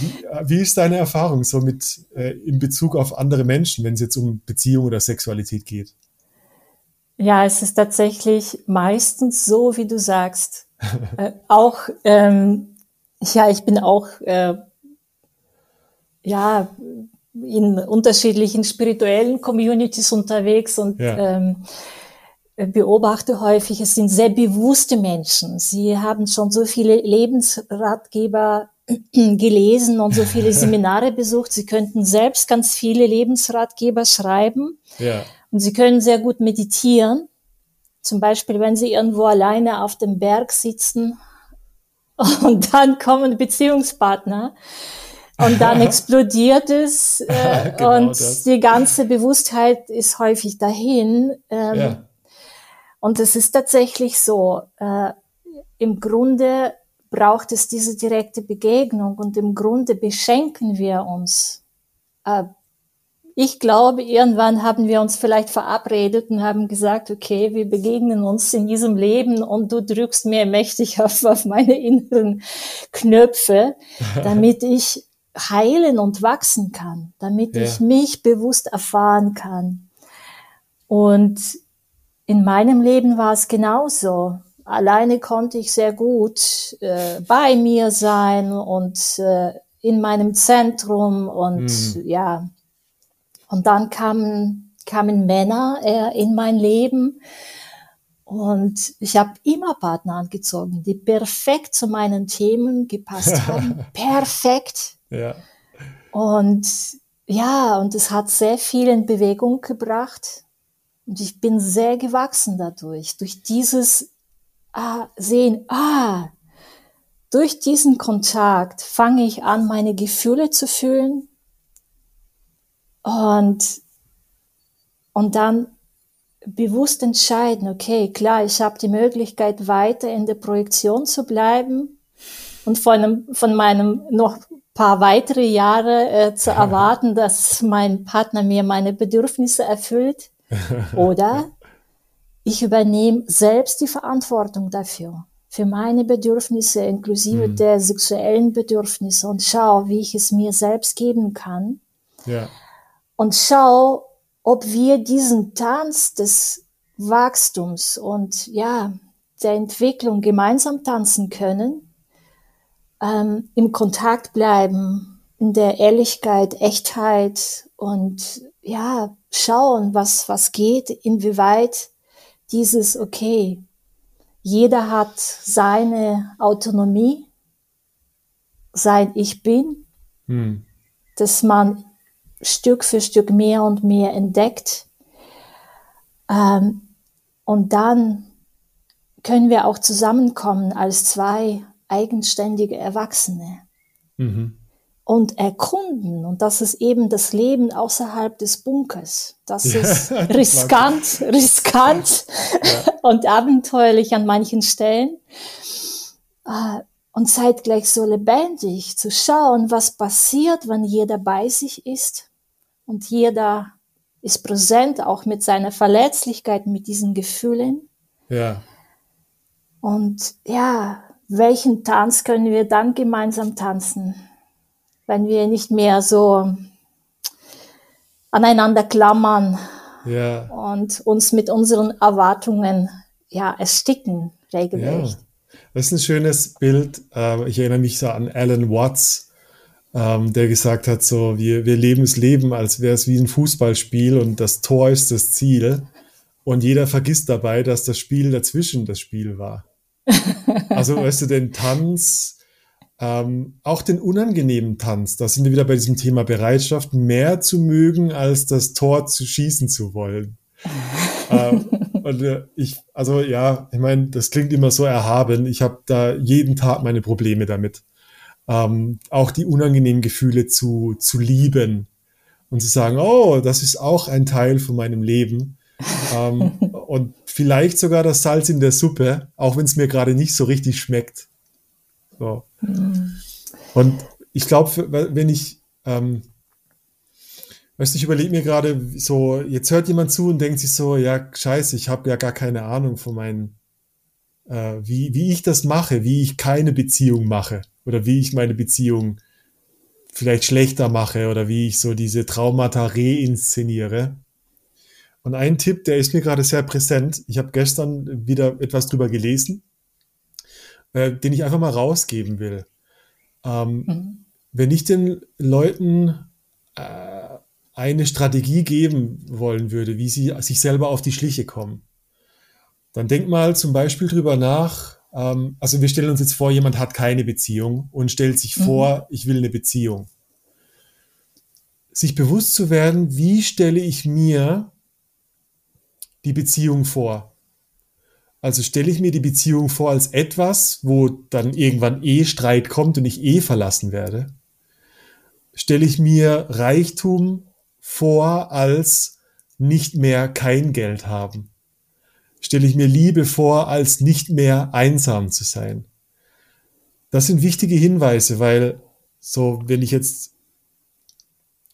Wie, wie, ist deine Erfahrung so mit äh, in Bezug auf andere Menschen, wenn es jetzt um Beziehung oder Sexualität geht? Ja, es ist tatsächlich meistens so, wie du sagst. äh, auch, ähm, ja, ich bin auch, äh, ja, in unterschiedlichen spirituellen Communities unterwegs und ja. ähm, beobachte häufig, es sind sehr bewusste Menschen. Sie haben schon so viele Lebensratgeber gelesen und so viele Seminare besucht. Sie könnten selbst ganz viele Lebensratgeber schreiben. Ja. Und sie können sehr gut meditieren. Zum Beispiel, wenn sie irgendwo alleine auf dem Berg sitzen und dann kommen Beziehungspartner und dann explodiert es äh, genau und das. die ganze Bewusstheit ist häufig dahin. Ähm, ja. Und es ist tatsächlich so, äh, im Grunde braucht es diese direkte Begegnung und im Grunde beschenken wir uns äh, ich glaube, irgendwann haben wir uns vielleicht verabredet und haben gesagt, okay, wir begegnen uns in diesem Leben und du drückst mir mächtig auf, auf meine inneren Knöpfe, damit ich heilen und wachsen kann, damit ja. ich mich bewusst erfahren kann. Und in meinem Leben war es genauso. Alleine konnte ich sehr gut äh, bei mir sein und äh, in meinem Zentrum und mhm. ja, und dann kamen, kamen Männer äh, in mein Leben und ich habe immer Partner angezogen, die perfekt zu meinen Themen gepasst haben. perfekt. Ja. Und ja, und es hat sehr viel in Bewegung gebracht. Und ich bin sehr gewachsen dadurch, durch dieses ah, Sehen, ah, durch diesen Kontakt fange ich an, meine Gefühle zu fühlen und, und dann bewusst entscheiden, okay, klar, ich habe die Möglichkeit, weiter in der Projektion zu bleiben und von, einem, von meinem noch paar weitere Jahre äh, zu erwarten, dass mein Partner mir meine Bedürfnisse erfüllt. Oder ich übernehme selbst die Verantwortung dafür, für meine Bedürfnisse inklusive mhm. der sexuellen Bedürfnisse und schau, wie ich es mir selbst geben kann. Ja. Und schau, ob wir diesen Tanz des Wachstums und ja, der Entwicklung gemeinsam tanzen können, ähm, im Kontakt bleiben, in der Ehrlichkeit, Echtheit und ja, schauen, was, was geht, inwieweit dieses, okay, jeder hat seine Autonomie, sein Ich bin, hm. dass man Stück für Stück mehr und mehr entdeckt. Ähm, und dann können wir auch zusammenkommen als zwei eigenständige Erwachsene. Mhm und erkunden. Und das ist eben das Leben außerhalb des Bunkers. Das ist riskant, riskant ja. und abenteuerlich an manchen Stellen. Äh, und zeitgleich so lebendig zu schauen, was passiert, wenn jeder bei sich ist. Und jeder ist präsent, auch mit seiner Verletzlichkeit, mit diesen Gefühlen. Ja. Und ja, welchen Tanz können wir dann gemeinsam tanzen? wenn wir nicht mehr so aneinander klammern ja. und uns mit unseren Erwartungen ja ersticken regelrecht. Ja. Das ist ein schönes Bild. Ähm, ich erinnere mich so an Alan Watts, ähm, der gesagt hat, so wir, wir leben das Leben, als wäre es wie ein Fußballspiel und das Tor ist das Ziel. Und jeder vergisst dabei, dass das Spiel dazwischen das Spiel war. Also, weißt du, den Tanz, ähm, auch den unangenehmen Tanz, da sind wir wieder bei diesem Thema Bereitschaft, mehr zu mögen, als das Tor zu schießen zu wollen. ähm, und äh, ich, also ja, ich meine, das klingt immer so erhaben. Ich habe da jeden Tag meine Probleme damit. Ähm, auch die unangenehmen Gefühle zu, zu lieben und zu sagen, oh, das ist auch ein Teil von meinem Leben. ähm, und vielleicht sogar das Salz in der Suppe, auch wenn es mir gerade nicht so richtig schmeckt. So. Mhm. Und ich glaube, wenn ich, ähm, weißt du, ich überlege mir gerade so, jetzt hört jemand zu und denkt sich so, ja, scheiße, ich habe ja gar keine Ahnung von meinen, äh, wie, wie ich das mache, wie ich keine Beziehung mache oder wie ich meine Beziehung vielleicht schlechter mache oder wie ich so diese Traumata reinszeniere. Und ein Tipp, der ist mir gerade sehr präsent. Ich habe gestern wieder etwas drüber gelesen äh, den ich einfach mal rausgeben will. Ähm, mhm. Wenn ich den Leuten äh, eine Strategie geben wollen würde, wie sie sich selber auf die Schliche kommen, dann denk mal zum Beispiel drüber nach, ähm, also wir stellen uns jetzt vor, jemand hat keine Beziehung und stellt sich mhm. vor, ich will eine Beziehung. Sich bewusst zu werden, wie stelle ich mir die Beziehung vor? Also stelle ich mir die Beziehung vor als etwas, wo dann irgendwann eh Streit kommt und ich eh verlassen werde. Stelle ich mir Reichtum vor als nicht mehr kein Geld haben. Stelle ich mir Liebe vor als nicht mehr einsam zu sein. Das sind wichtige Hinweise, weil so, wenn ich jetzt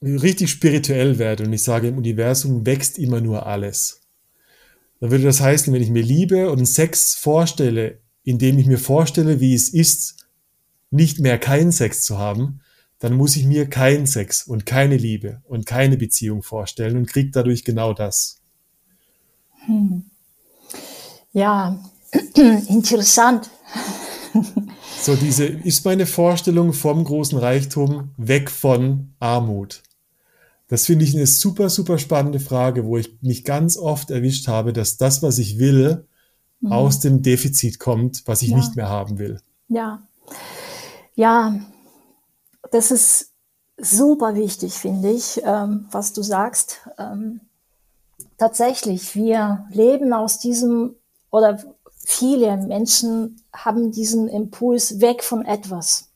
richtig spirituell werde und ich sage, im Universum wächst immer nur alles dann würde das heißen, wenn ich mir Liebe und Sex vorstelle, indem ich mir vorstelle, wie es ist, nicht mehr keinen Sex zu haben, dann muss ich mir keinen Sex und keine Liebe und keine Beziehung vorstellen und kriege dadurch genau das. Hm. Ja, interessant. So, diese ist meine Vorstellung vom großen Reichtum weg von Armut. Das finde ich eine super, super spannende Frage, wo ich mich ganz oft erwischt habe, dass das, was ich will, mhm. aus dem Defizit kommt, was ich ja. nicht mehr haben will. Ja. Ja, das ist super wichtig, finde ich, ähm, was du sagst. Ähm, tatsächlich, wir leben aus diesem, oder viele Menschen haben diesen Impuls weg von etwas.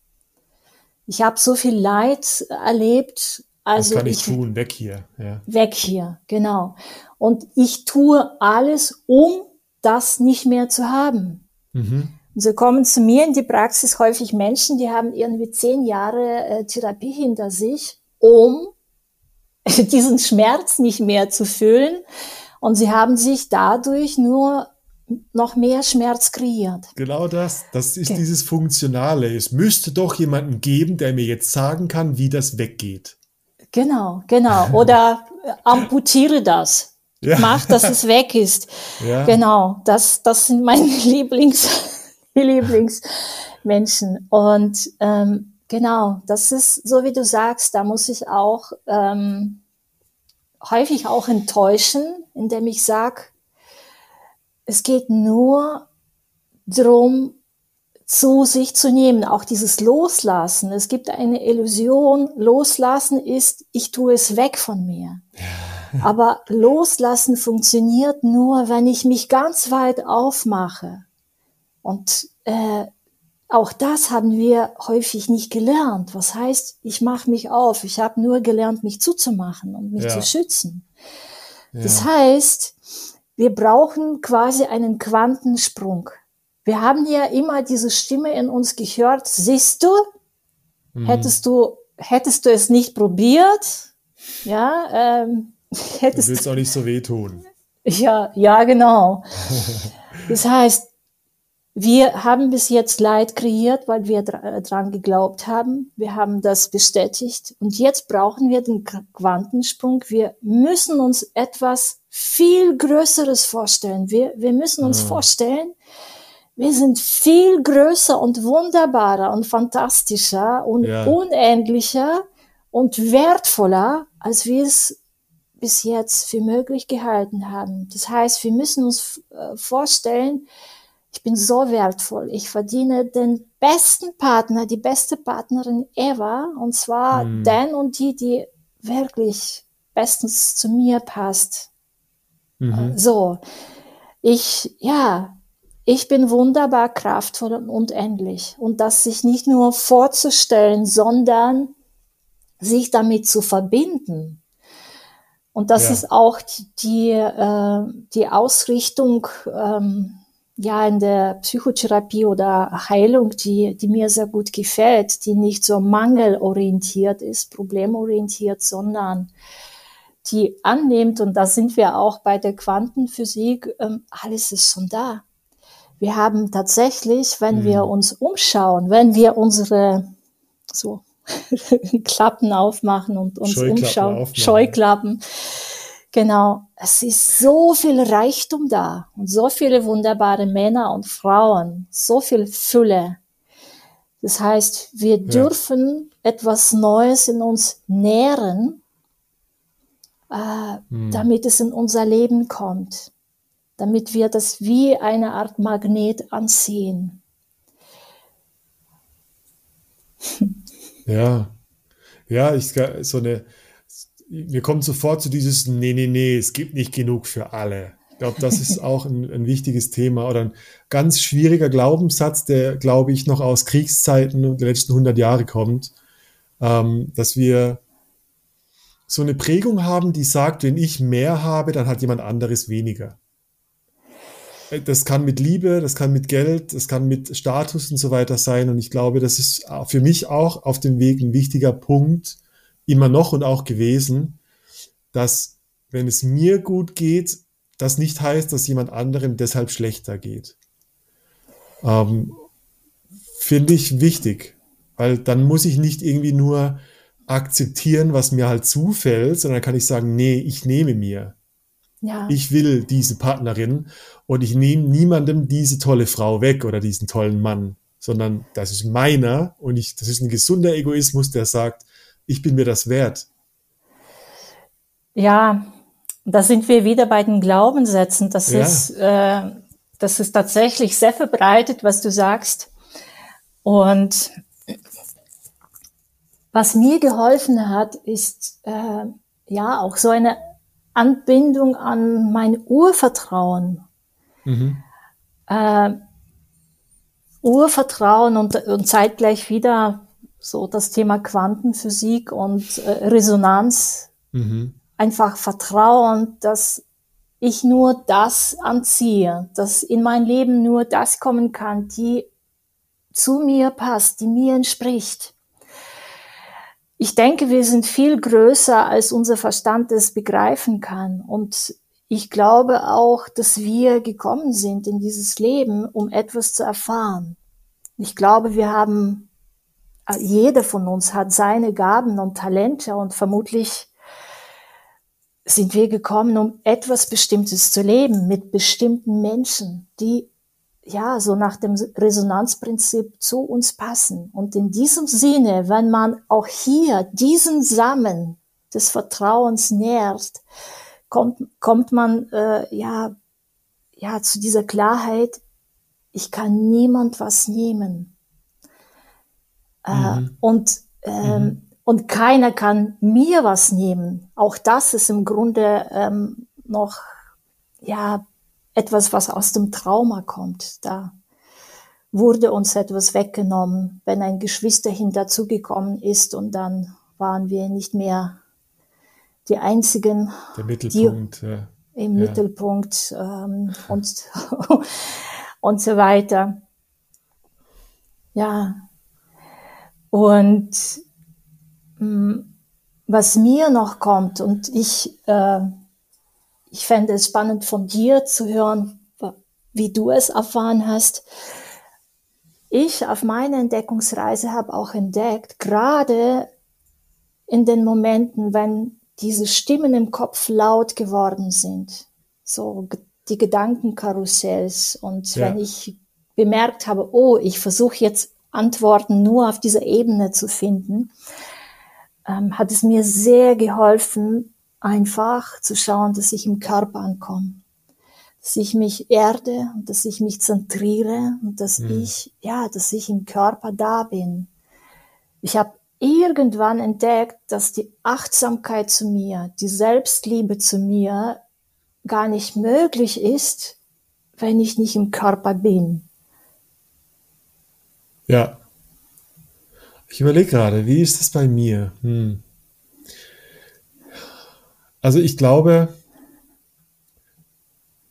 Ich habe so viel Leid erlebt. Also Was kann ich, ich tun? Weg hier. Ja. Weg hier, genau. Und ich tue alles, um das nicht mehr zu haben. Mhm. Und so kommen zu mir in die Praxis häufig Menschen, die haben irgendwie zehn Jahre äh, Therapie hinter sich, um diesen Schmerz nicht mehr zu fühlen. Und sie haben sich dadurch nur noch mehr Schmerz kreiert. Genau das. Das ist Okay. dieses Funktionale. Es müsste doch jemanden geben, der mir jetzt sagen kann, wie das weggeht. Genau, genau. Oder äh, amputiere das. Ja. Mach, dass es weg ist. Ja. Genau, das, das sind meine Lieblings, Lieblingsmenschen. Und ähm, genau, das ist so wie du sagst, da muss ich auch ähm, häufig auch enttäuschen, indem ich sage, es geht nur drum, zu sich zu nehmen, auch dieses Loslassen. Es gibt eine Illusion, Loslassen ist, ich tue es weg von mir. Aber Loslassen funktioniert nur, wenn ich mich ganz weit aufmache. Und äh, auch das haben wir häufig nicht gelernt. Was heißt, ich mache mich auf? Ich habe nur gelernt, mich zuzumachen und mich Ja. zu schützen. Ja. Das heißt, wir brauchen quasi einen Quantensprung. Wir haben ja immer diese Stimme in uns gehört, siehst du, Mhm. hättest du, hättest du es nicht probiert, ja, ähm, Du hättest willst auch nicht so wehtun. ja, ja, genau. Das heißt, wir haben bis jetzt Leid kreiert, weil wir äh, dran geglaubt haben. Wir haben das bestätigt. Und jetzt brauchen wir den Qu- Quantensprung. Wir müssen uns etwas viel Größeres vorstellen. Wir, wir müssen uns vorstellen, wir sind viel größer und wunderbarer und fantastischer und Ja. unendlicher und wertvoller, als wir es bis jetzt für möglich gehalten haben. Das heißt, wir müssen uns äh, vorstellen, ich bin so wertvoll. Ich verdiene den besten Partner, die beste Partnerin ever. Und zwar Hm. den und die, die wirklich bestens zu mir passt. Mhm. So. Ich, ja, ich bin wunderbar kraftvoll und unendlich. Und das sich nicht nur vorzustellen, sondern sich damit zu verbinden. Und das Ja. ist auch die, äh, die Ausrichtung ähm, ja in der Psychotherapie oder Heilung, die, die mir sehr gut gefällt, die nicht so mangelorientiert ist, problemorientiert, sondern die annimmt, und da sind wir auch bei der Quantenphysik, ähm, alles ist schon da. Wir haben tatsächlich, wenn wir uns umschauen, wenn wir unsere so Klappen aufmachen und uns Scheuklappen umschauen, aufmachen. Scheuklappen, genau, es ist so viel Reichtum da und so viele wunderbare Männer und Frauen, so viel Fülle. Das heißt, wir dürfen etwas Neues in uns nähren, äh, damit es in unser Leben kommt, damit wir das wie eine Art Magnet anziehen. Ja. Ja, ich so eine. Wir kommen sofort zu dieses Nee, nee, nee, es gibt nicht genug für alle. Ich glaube, das ist auch ein, ein wichtiges Thema oder ein ganz schwieriger Glaubenssatz, der, glaube ich, noch aus Kriegszeiten der letzten 100 Jahre kommt, ähm, dass wir so eine Prägung haben, die sagt, wenn ich mehr habe, dann hat jemand anderes weniger. Äh, Das kann mit Liebe, das kann mit Geld, das kann mit Status und so weiter sein. Und ich glaube, das ist für mich auch auf dem Weg ein wichtiger Punkt, immer noch und auch gewesen, dass wenn es mir gut geht, das nicht heißt, dass jemand anderem deshalb schlechter geht. Ähm, Finde ich wichtig, weil dann muss ich nicht irgendwie nur akzeptieren, was mir halt zufällt, sondern kann ich sagen, nee, ich nehme mir. Ja, Ich will diese Partnerin und ich nehme niemandem diese tolle Frau weg oder diesen tollen Mann, sondern das ist meiner und ich, das ist ein gesunder Egoismus, der sagt, ich bin mir das wert. ja, da sind wir wieder bei den Glaubenssätzen. Das Ja. ist, äh, das ist tatsächlich sehr verbreitet, was du sagst. Und was mir geholfen hat, ist äh, ja auch so eine Anbindung an mein Urvertrauen. Mhm. Äh, Urvertrauen und, und zeitgleich wieder so das Thema Quantenphysik und äh, Resonanz. Mhm. Einfach Vertrauen, dass ich nur das anziehe, dass in mein Leben nur das kommen kann, die zu mir passt, die mir entspricht. Ich denke, wir sind viel größer, als unser Verstand es begreifen kann. Und ich glaube auch, dass wir gekommen sind in dieses Leben, um etwas zu erfahren. Ich glaube, wir haben, jeder von uns hat seine Gaben und Talente und vermutlich sind wir gekommen, um etwas Bestimmtes zu leben mit bestimmten Menschen, die ja, so nach dem Resonanzprinzip zu uns passen. Und in diesem Sinne, wenn man auch hier diesen Samen des Vertrauens nährt, kommt, kommt man äh, ja, ja zu dieser Klarheit, ich kann niemand was nehmen. Äh, mhm. und, ähm, mhm. und keiner kann mir was nehmen. Auch das ist im Grunde ähm, noch ja etwas, was aus dem Trauma kommt. Da wurde uns etwas weggenommen, wenn ein Geschwisterchen dazugekommen ist und dann waren wir nicht mehr die einzigen. Der Mittelpunkt. Die, ja. Im ja. Mittelpunkt ähm, und, und so weiter. Ja. Und mh, mm, was mir noch kommt, und ich äh, ich fände es spannend von dir zu hören, wie du es erfahren hast. Ich auf meiner Entdeckungsreise habe auch entdeckt, gerade in den Momenten, wenn diese Stimmen im Kopf laut geworden sind, so die Gedankenkarussells und ja. wenn ich bemerkt habe, oh, ich versuche jetzt Antworten nur auf dieser Ebene zu finden, ähm, hat es mir sehr geholfen, einfach zu schauen, dass ich im Körper ankomme, dass ich mich erde und dass ich mich zentriere und dass mhm. ich, ja, dass ich im Körper da bin. Ich habe irgendwann entdeckt, dass die Achtsamkeit zu mir, die Selbstliebe zu mir gar nicht möglich ist, wenn ich nicht im Körper bin. Ja. Ich überlege gerade, wie ist das bei mir? Hm. Also ich glaube,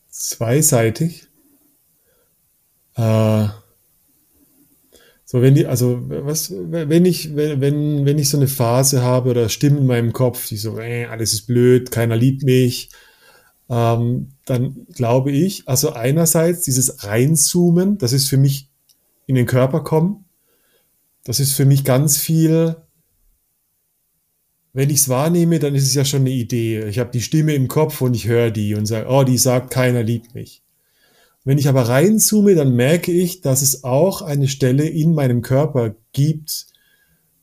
zweiseitig. Äh, so, wenn die, also was, wenn ich, wenn, wenn, ich so eine Phase habe oder Stimmen in meinem Kopf, die so, äh, alles ist blöd, keiner liebt mich, ähm, dann glaube ich, also einerseits dieses Reinzoomen, das ist für mich in den Körper kommen, das ist für mich ganz viel wenn ich es wahrnehme, dann ist es ja schon eine Idee. Ich habe die Stimme im Kopf und ich höre die und sage, oh, die sagt, keiner liebt mich. Wenn ich aber reinzoome, dann merke ich, dass es auch eine Stelle in meinem Körper gibt,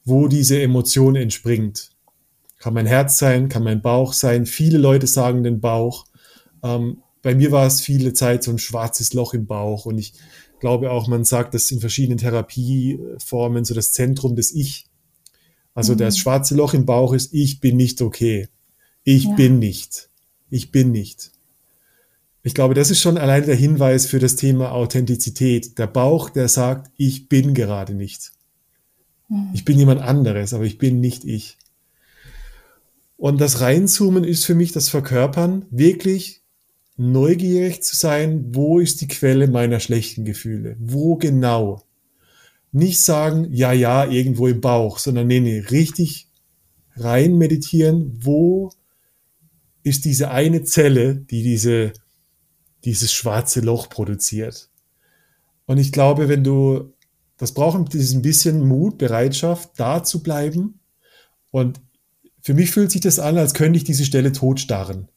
wo diese Emotion entspringt. Kann mein Herz sein, kann mein Bauch sein. Viele Leute sagen den Bauch. Ähm, bei mir war es viele Zeit so ein schwarzes Loch im Bauch und ich glaube auch, man sagt das in verschiedenen Therapieformen, so das Zentrum des Ich also mhm. das schwarze Loch im Bauch ist, ich bin nicht okay. Ich ja. bin nicht. Ich bin nicht. Ich glaube, das ist schon allein der Hinweis für das Thema Authentizität. Der Bauch, der sagt, ich bin gerade nicht. Mhm. Ich bin jemand anderes, aber ich bin nicht ich. Und das Reinzoomen ist für mich das Verkörpern, wirklich neugierig zu sein, wo ist die Quelle meiner schlechten Gefühle? Wo genau? Nicht sagen, ja, ja, irgendwo im Bauch, sondern nee, nee, richtig rein meditieren, wo ist diese eine Zelle, die diese, dieses schwarze Loch produziert. Und ich glaube, wenn du, das braucht ein bisschen Mut, Bereitschaft, da zu bleiben. Und für mich fühlt sich das an, als könnte ich diese Stelle totstarren.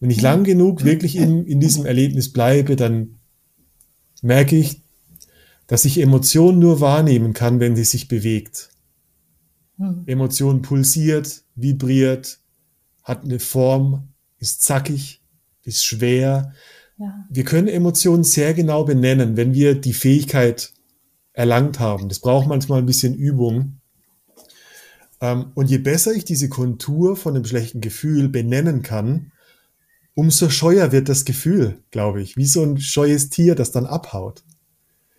Wenn ich lang genug wirklich in, in diesem Erlebnis bleibe, dann merke ich, dass ich Emotionen nur wahrnehmen kann, wenn sie sich bewegt. Hm. Emotion pulsiert, vibriert, hat eine Form, ist zackig, ist schwer. Ja. Wir können Emotionen sehr genau benennen, wenn wir die Fähigkeit erlangt haben. Das braucht manchmal ein bisschen Übung. Ähm, und je besser ich diese Kontur von einem schlechten Gefühl benennen kann, umso scheuer wird das Gefühl, glaube ich. Wie so ein scheues Tier, das dann abhaut.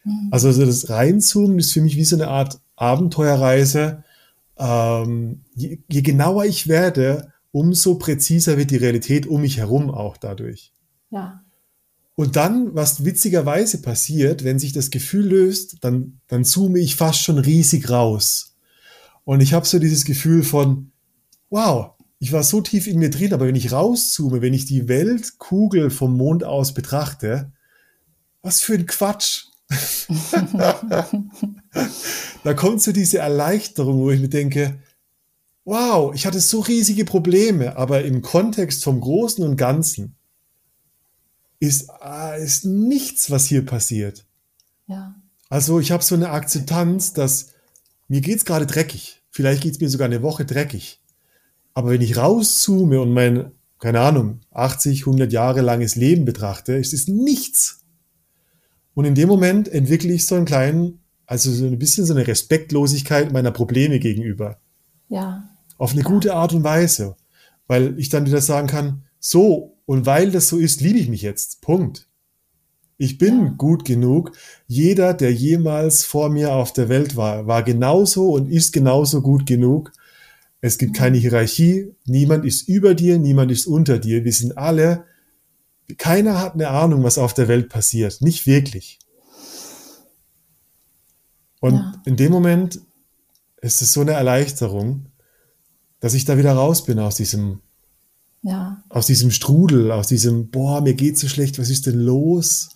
Mhm. Also, also das Reinzoomen ist für mich wie so eine Art Abenteuerreise. Ähm, je, je genauer ich werde, umso präziser wird die Realität um mich herum auch dadurch. Ja. Und dann, was witzigerweise passiert, wenn sich das Gefühl löst, dann, dann zoome ich fast schon riesig raus. Und ich habe so dieses Gefühl von, wow, ich war so tief in mir drin, aber wenn ich rauszoome, wenn ich die Weltkugel vom Mond aus betrachte, was für ein Quatsch. Da kommt so diese Erleichterung, wo ich mir denke, wow, ich hatte so riesige Probleme, aber im Kontext vom Großen und Ganzen ist, ah, ist nichts, was hier passiert. Ja. Also ich habe so eine Akzeptanz, dass mir geht's gerade dreckig. Vielleicht geht's mir sogar eine Woche dreckig. Aber wenn ich rauszoome und mein, keine Ahnung, 80, 100 Jahre langes Leben betrachte, ist es nichts. Und in dem Moment entwickle ich so einen kleinen, also so ein bisschen so eine Respektlosigkeit meiner Probleme gegenüber. Ja. Auf eine ja. gute Art und Weise. Weil ich dann wieder sagen kann, so, und weil das so ist, liebe ich mich jetzt. Punkt. Ich bin ja. gut genug. Jeder, der jemals vor mir auf der Welt war, war genauso und ist genauso gut genug. Es gibt keine Hierarchie. Niemand ist über dir, niemand ist unter dir. Wir sind alle, keiner hat eine Ahnung, was auf der Welt passiert. Nicht wirklich. Und ja. in dem Moment ist es so eine Erleichterung, dass ich da wieder raus bin aus diesem ja. Aus diesem Strudel, aus diesem, boah, mir geht so schlecht, was ist denn los?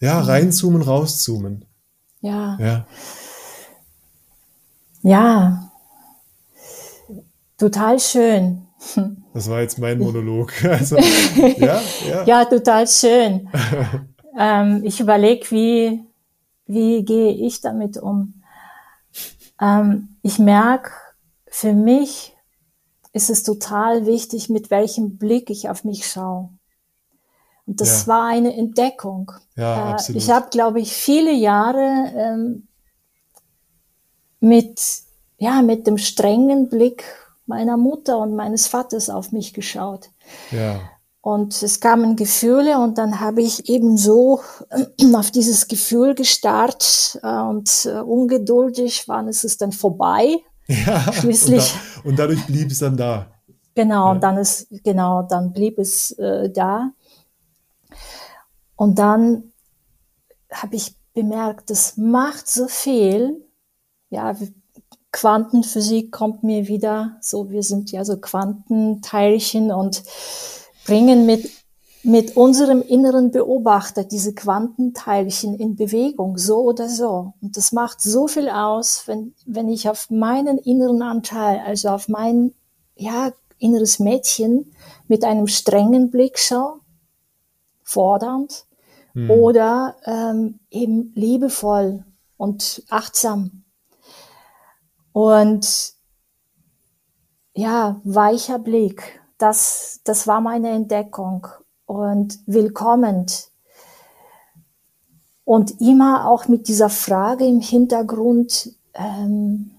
Ja, reinzoomen, rauszoomen. Ja. Ja. Ja. Total schön. Das war jetzt mein Monolog. Also, ja, ja. ja, total schön. ähm, ich überlege, wie, wie gehe ich damit um? Ähm, ich merke für mich, ist es total wichtig, mit welchem Blick ich auf mich schaue. Und das ja. war eine Entdeckung. Ja, äh. Ich habe, glaube ich, viele Jahre ähm, mit, ja, mit dem strengen Blick meiner Mutter und meines Vaters auf mich geschaut. Ja. Und es kamen Gefühle und dann habe ich eben so auf dieses Gefühl gestarrt äh, und äh, ungeduldig, wann ist es dann vorbei? Ja, Schließlich. Und, da, und, dadurch blieb es dann da. Genau, ja. dann ist, genau, dann blieb es äh, da. Und dann habe ich bemerkt, das macht so viel. Ja, Quantenphysik kommt mir wieder so, wir sind ja so Quantenteilchen und bringen mit mit unserem inneren Beobachter diese Quantenteilchen in Bewegung, so oder so. Und das macht so viel aus, wenn, wenn ich auf meinen inneren Anteil, also auf mein, ja, inneres Mädchen mit einem strengen Blick schaue, fordernd, hm. oder ähm, eben liebevoll und achtsam. Und ja, weicher Blick, das, das war meine Entdeckung und willkommend. Und immer auch mit dieser Frage im Hintergrund, ähm,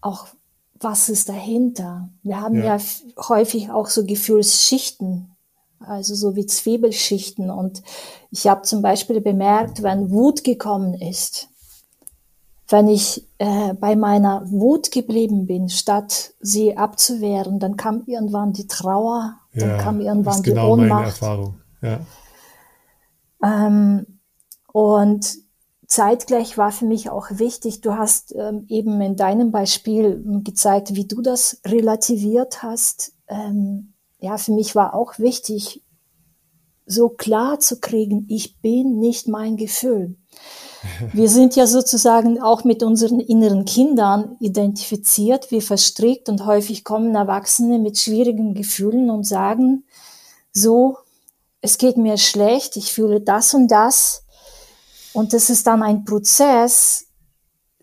auch was ist dahinter? Wir haben ja, ja häufig auch so Gefühlsschichten, also so wie Zwiebelschichten. Und ich habe zum Beispiel bemerkt, wenn Wut gekommen ist, wenn ich äh, bei meiner Wut geblieben bin, statt sie abzuwehren, dann kam irgendwann die Trauer, dann ja, kam irgendwann die genau Ohnmacht. Erfahrung. Ja. Ähm, und zeitgleich war für mich auch wichtig, du hast ähm, eben in deinem Beispiel gezeigt, wie du das relativiert hast. Ähm, ja, für mich war auch wichtig, so klar zu kriegen, ich bin nicht mein Gefühl. Wir sind ja sozusagen auch mit unseren inneren Kindern identifiziert, wie verstrickt und häufig kommen Erwachsene mit schwierigen Gefühlen und sagen, so, es geht mir schlecht, ich fühle das und das. Und das ist dann ein Prozess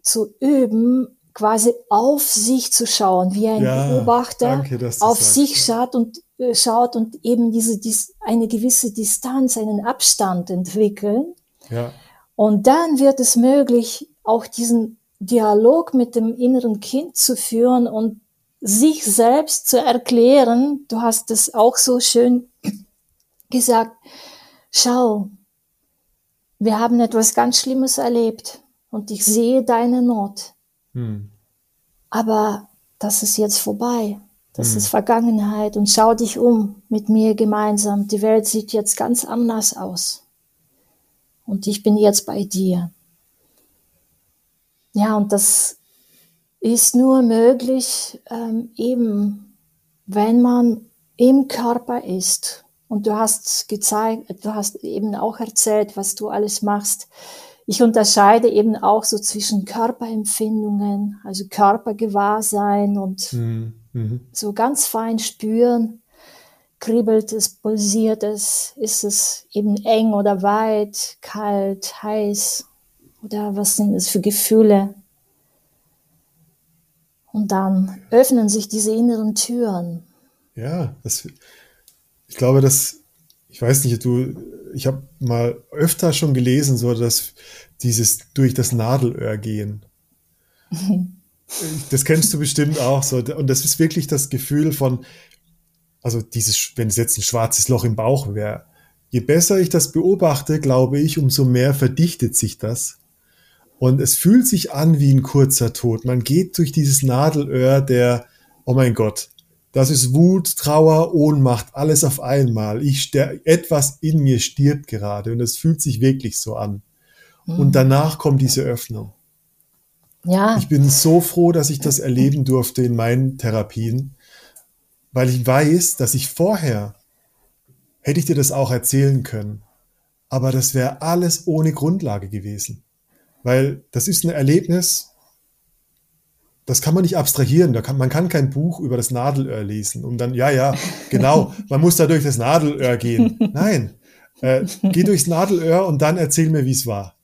zu üben, quasi auf sich zu schauen, wie ein ja, Beobachter danke, auf sich schaut und äh, schaut und eben diese, dies, eine gewisse Distanz, einen Abstand entwickeln. Ja. Und dann wird es möglich, auch diesen Dialog mit dem inneren Kind zu führen und sich selbst zu erklären, du hast es auch so schön gesagt, schau, wir haben etwas ganz Schlimmes erlebt und ich sehe deine Not. Hm. Aber das ist jetzt vorbei. Das hm. ist Vergangenheit und schau dich um mit mir gemeinsam. Die Welt sieht jetzt ganz anders aus. Und ich bin jetzt bei dir. Ja, und das ist nur möglich, ähm, eben, wenn man im Körper ist. Und du hast gezeigt, du hast eben auch erzählt, was du alles machst. Ich unterscheide eben auch so zwischen Körperempfindungen, also Körpergewahrsein und mhm. mhm. so ganz fein spüren. Kribbelt es, pulsiert es, ist es eben eng oder weit, kalt, heiß oder was sind es für Gefühle? Und dann öffnen sich diese inneren Türen. Ja, das, ich glaube, dass, ich weiß nicht, du, ich habe mal öfter schon gelesen, so dass dieses durch das Nadelöhr gehen. das kennst du bestimmt auch so. Und das ist wirklich das Gefühl von, also dieses, wenn es jetzt ein schwarzes Loch im Bauch wäre, je besser ich das beobachte, glaube ich, umso mehr verdichtet sich das. Und es fühlt sich an wie ein kurzer Tod. Man geht durch dieses Nadelöhr der, oh mein Gott, das ist Wut, Trauer, Ohnmacht, alles auf einmal. Ich etwas in mir stirbt gerade und es fühlt sich wirklich so an. Mhm. Und danach kommt diese Öffnung. Ja. Ich bin so froh, dass ich das erleben durfte in meinen Therapien, weil ich weiß, dass ich vorher hätte ich dir das auch erzählen können, aber das wäre alles ohne Grundlage gewesen. Weil das ist ein Erlebnis, das kann man nicht abstrahieren. Da kann, man kann kein Buch über das Nadelöhr lesen und dann, ja, ja, genau, man muss da durch das Nadelöhr gehen. Nein, äh, geh durchs Nadelöhr und dann erzähl mir, wie es war.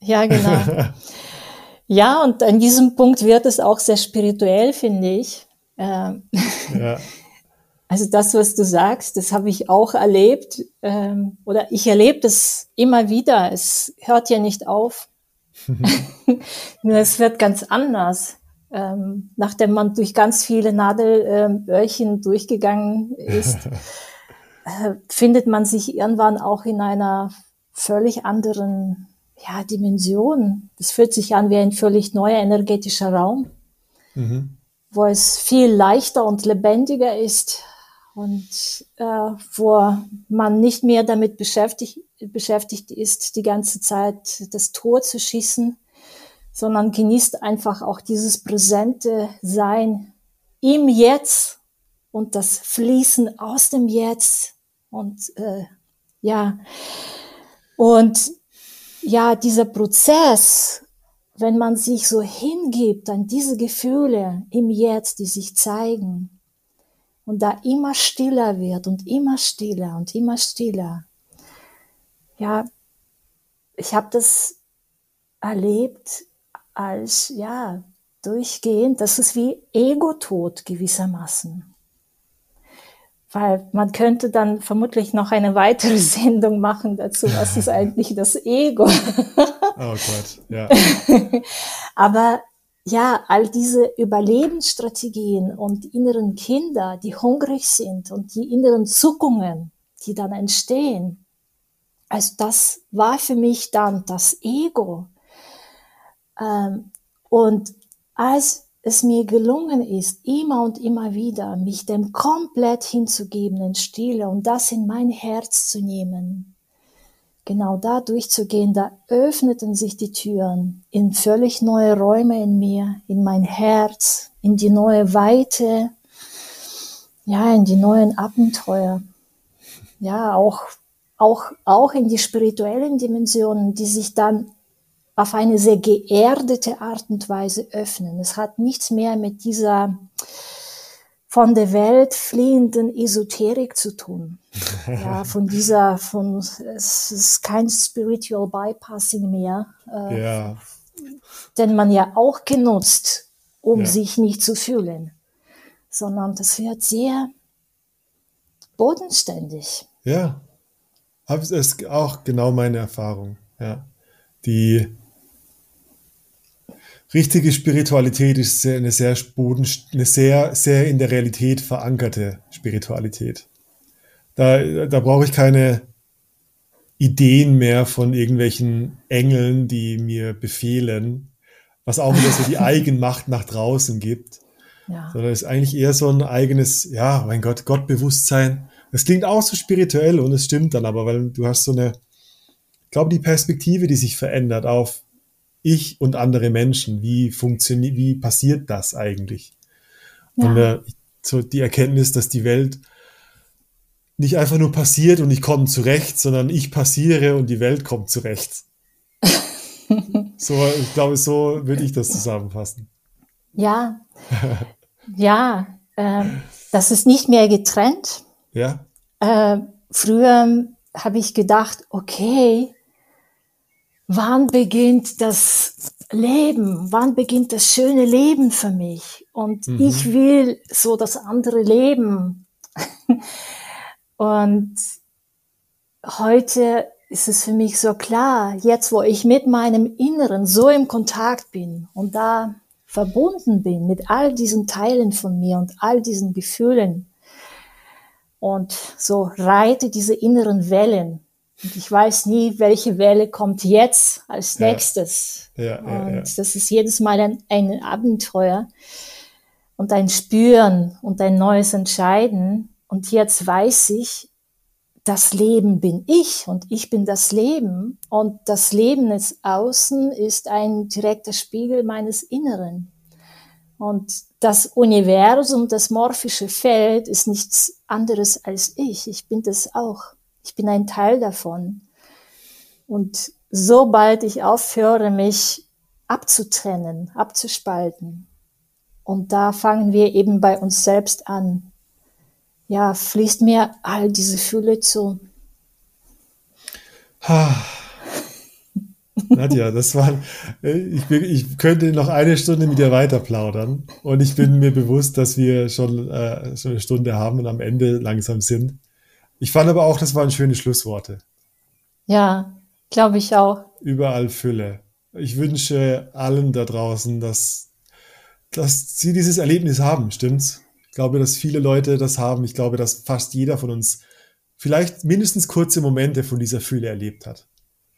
Ja, genau. ja, und an diesem Punkt wird es auch sehr spirituell, finde ich. Ähm, ja. Also das, was du sagst, das habe ich auch erlebt ähm, oder ich erlebe das immer wieder. Es hört ja nicht auf. Nur es wird ganz anders. Ähm, nachdem man durch ganz viele Nadelöhrchen ähm, durchgegangen ist, äh, findet man sich irgendwann auch in einer völlig anderen ja, Dimension. Das fühlt sich an wie ein völlig neuer energetischer Raum, mhm. Wo es viel leichter und lebendiger ist und äh, wo man nicht mehr damit beschäftigt, beschäftigt ist, die ganze Zeit das Tor zu schießen, sondern genießt einfach auch dieses präsente Sein im Jetzt und das Fließen aus dem Jetzt und äh, ja. Und ja dieser Prozess, wenn man sich so hingibt an diese Gefühle im Jetzt, die sich zeigen und da immer stiller wird und immer stiller und immer stiller, ja, ich habe das erlebt als, ja, durchgehend, das ist wie Ego-Tod gewissermaßen. Weil man könnte dann vermutlich noch eine weitere Sendung machen dazu, was ist eigentlich das Ego? oh Gott, ja. Aber ja, all diese Überlebensstrategien und inneren Kinder, die hungrig sind und die inneren Zuckungen, die dann entstehen, also das war für mich dann das Ego. Ähm, und als es mir gelungen ist, immer und immer wieder mich dem komplett hinzugeben in Stille und das in mein Herz zu nehmen, genau da durchzugehen, da öffneten sich die Türen in völlig neue Räume in mir, in mein Herz, in die neue Weite, ja, in die neuen Abenteuer. Ja, auch auch, auch in die spirituellen Dimensionen, die sich dann auf eine sehr geerdete Art und Weise öffnen. Es hat nichts mehr mit dieser von der Welt fliehenden Esoterik zu tun. Ja, von dieser, von, es ist kein spiritual bypassing mehr, äh, ja. den man ja auch genutzt, um ja. sich nicht zu fühlen, sondern das wird sehr bodenständig. Ja, das ist auch genau meine Erfahrung. Ja. Die richtige Spiritualität ist eine sehr Boden, eine sehr, sehr in der Realität verankerte Spiritualität. Da, da brauche ich keine Ideen mehr von irgendwelchen Engeln, die mir befehlen, was auch wieder so die Eigenmacht nach draußen gibt. Ja. Sondern es ist eigentlich eher so ein eigenes, ja, mein Gott, Gottbewusstsein. Es klingt auch so spirituell und es stimmt dann aber, weil du hast so eine, ich glaube, die Perspektive, die sich verändert auf ich und andere Menschen. Wie funktioniert, wie passiert das eigentlich? Ja. Und äh, so die Erkenntnis, dass die Welt nicht einfach nur passiert und ich komme zurecht, sondern ich passiere und die Welt kommt zurecht. so, ich glaube, so würde ich das zusammenfassen. Ja, ja, äh, das ist nicht mehr getrennt. Ja. Äh, früher habe ich gedacht, okay, wann beginnt das Leben? Wann beginnt das schöne Leben für mich? Und mhm. ich will so das andere Leben. Und heute ist es für mich so klar, jetzt wo ich mit meinem Inneren so im Kontakt bin und da verbunden bin mit all diesen Teilen von mir und all diesen Gefühlen und so reite diese inneren Wellen und ich weiß nie, welche Welle kommt jetzt als nächstes. Ja, ja, ja, und das ist jedes Mal ein, ein Abenteuer und ein Spüren und ein neues Entscheiden. Und jetzt weiß ich, das Leben bin ich und ich bin das Leben. Und das Leben des Außen ist ein direkter Spiegel meines Inneren. Und das Universum, das morphische Feld ist nichts anderes als ich. Ich bin das auch. Ich bin ein Teil davon. Und sobald ich aufhöre, mich abzutrennen, abzuspalten, und da fangen wir eben bei uns selbst an, ja, fließt mir all diese Fülle zu. Nadja, das war, ich, ich, könnte noch eine Stunde mit dir weiter plaudern und ich bin mir bewusst, dass wir schon, äh, schon eine Stunde haben und am Ende langsam sind. Ich fand aber auch, das waren schöne Schlussworte. Ja, glaube ich auch. Überall Fülle. Ich wünsche allen da draußen, dass, dass sie dieses Erlebnis haben, stimmt's? Ich glaube, dass viele Leute das haben. Ich glaube, dass fast jeder von uns vielleicht mindestens kurze Momente von dieser Fülle erlebt hat.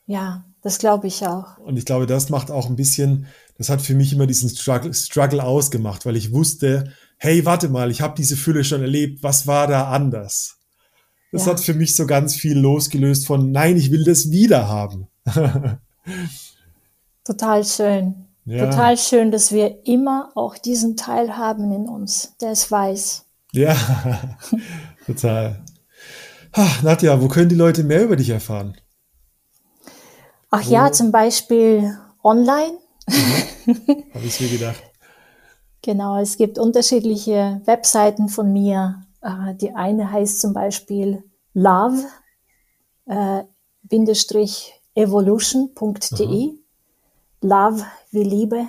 Ja, das glaube ich auch. Und ich glaube, das macht auch ein bisschen, das hat für mich immer diesen Struggle, Struggle ausgemacht, weil ich wusste, hey, warte mal, ich habe diese Fülle schon erlebt, was war da anders? Das ja. hat für mich so ganz viel losgelöst von, nein, ich will das wieder haben. Total schön. Ja. Total schön, dass wir immer auch diesen Teil haben in uns, der es weiß. Ja, total. Ach, Nadja, wo können die Leute mehr über dich erfahren? Ach wo? ja, zum Beispiel online. Mhm. Habe ich mir gedacht. Genau, es gibt unterschiedliche Webseiten von mir. Äh, die eine heißt zum Beispiel love äh, evolution.de. Love wie Liebe.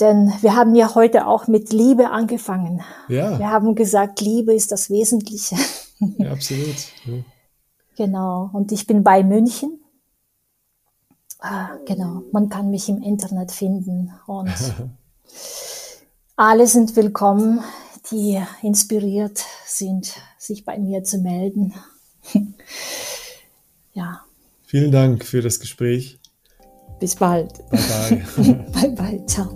Denn wir haben ja heute auch mit Liebe angefangen. Ja. Wir haben gesagt, Liebe ist das Wesentliche. Ja, absolut. Ja. Genau. Und ich bin bei München. Ah, genau. Man kann mich im Internet finden und alle sind willkommen die inspiriert sind, sich bei mir zu melden. ja. Vielen Dank für das Gespräch. Bis bald. Bye bye. bye bye. Ciao.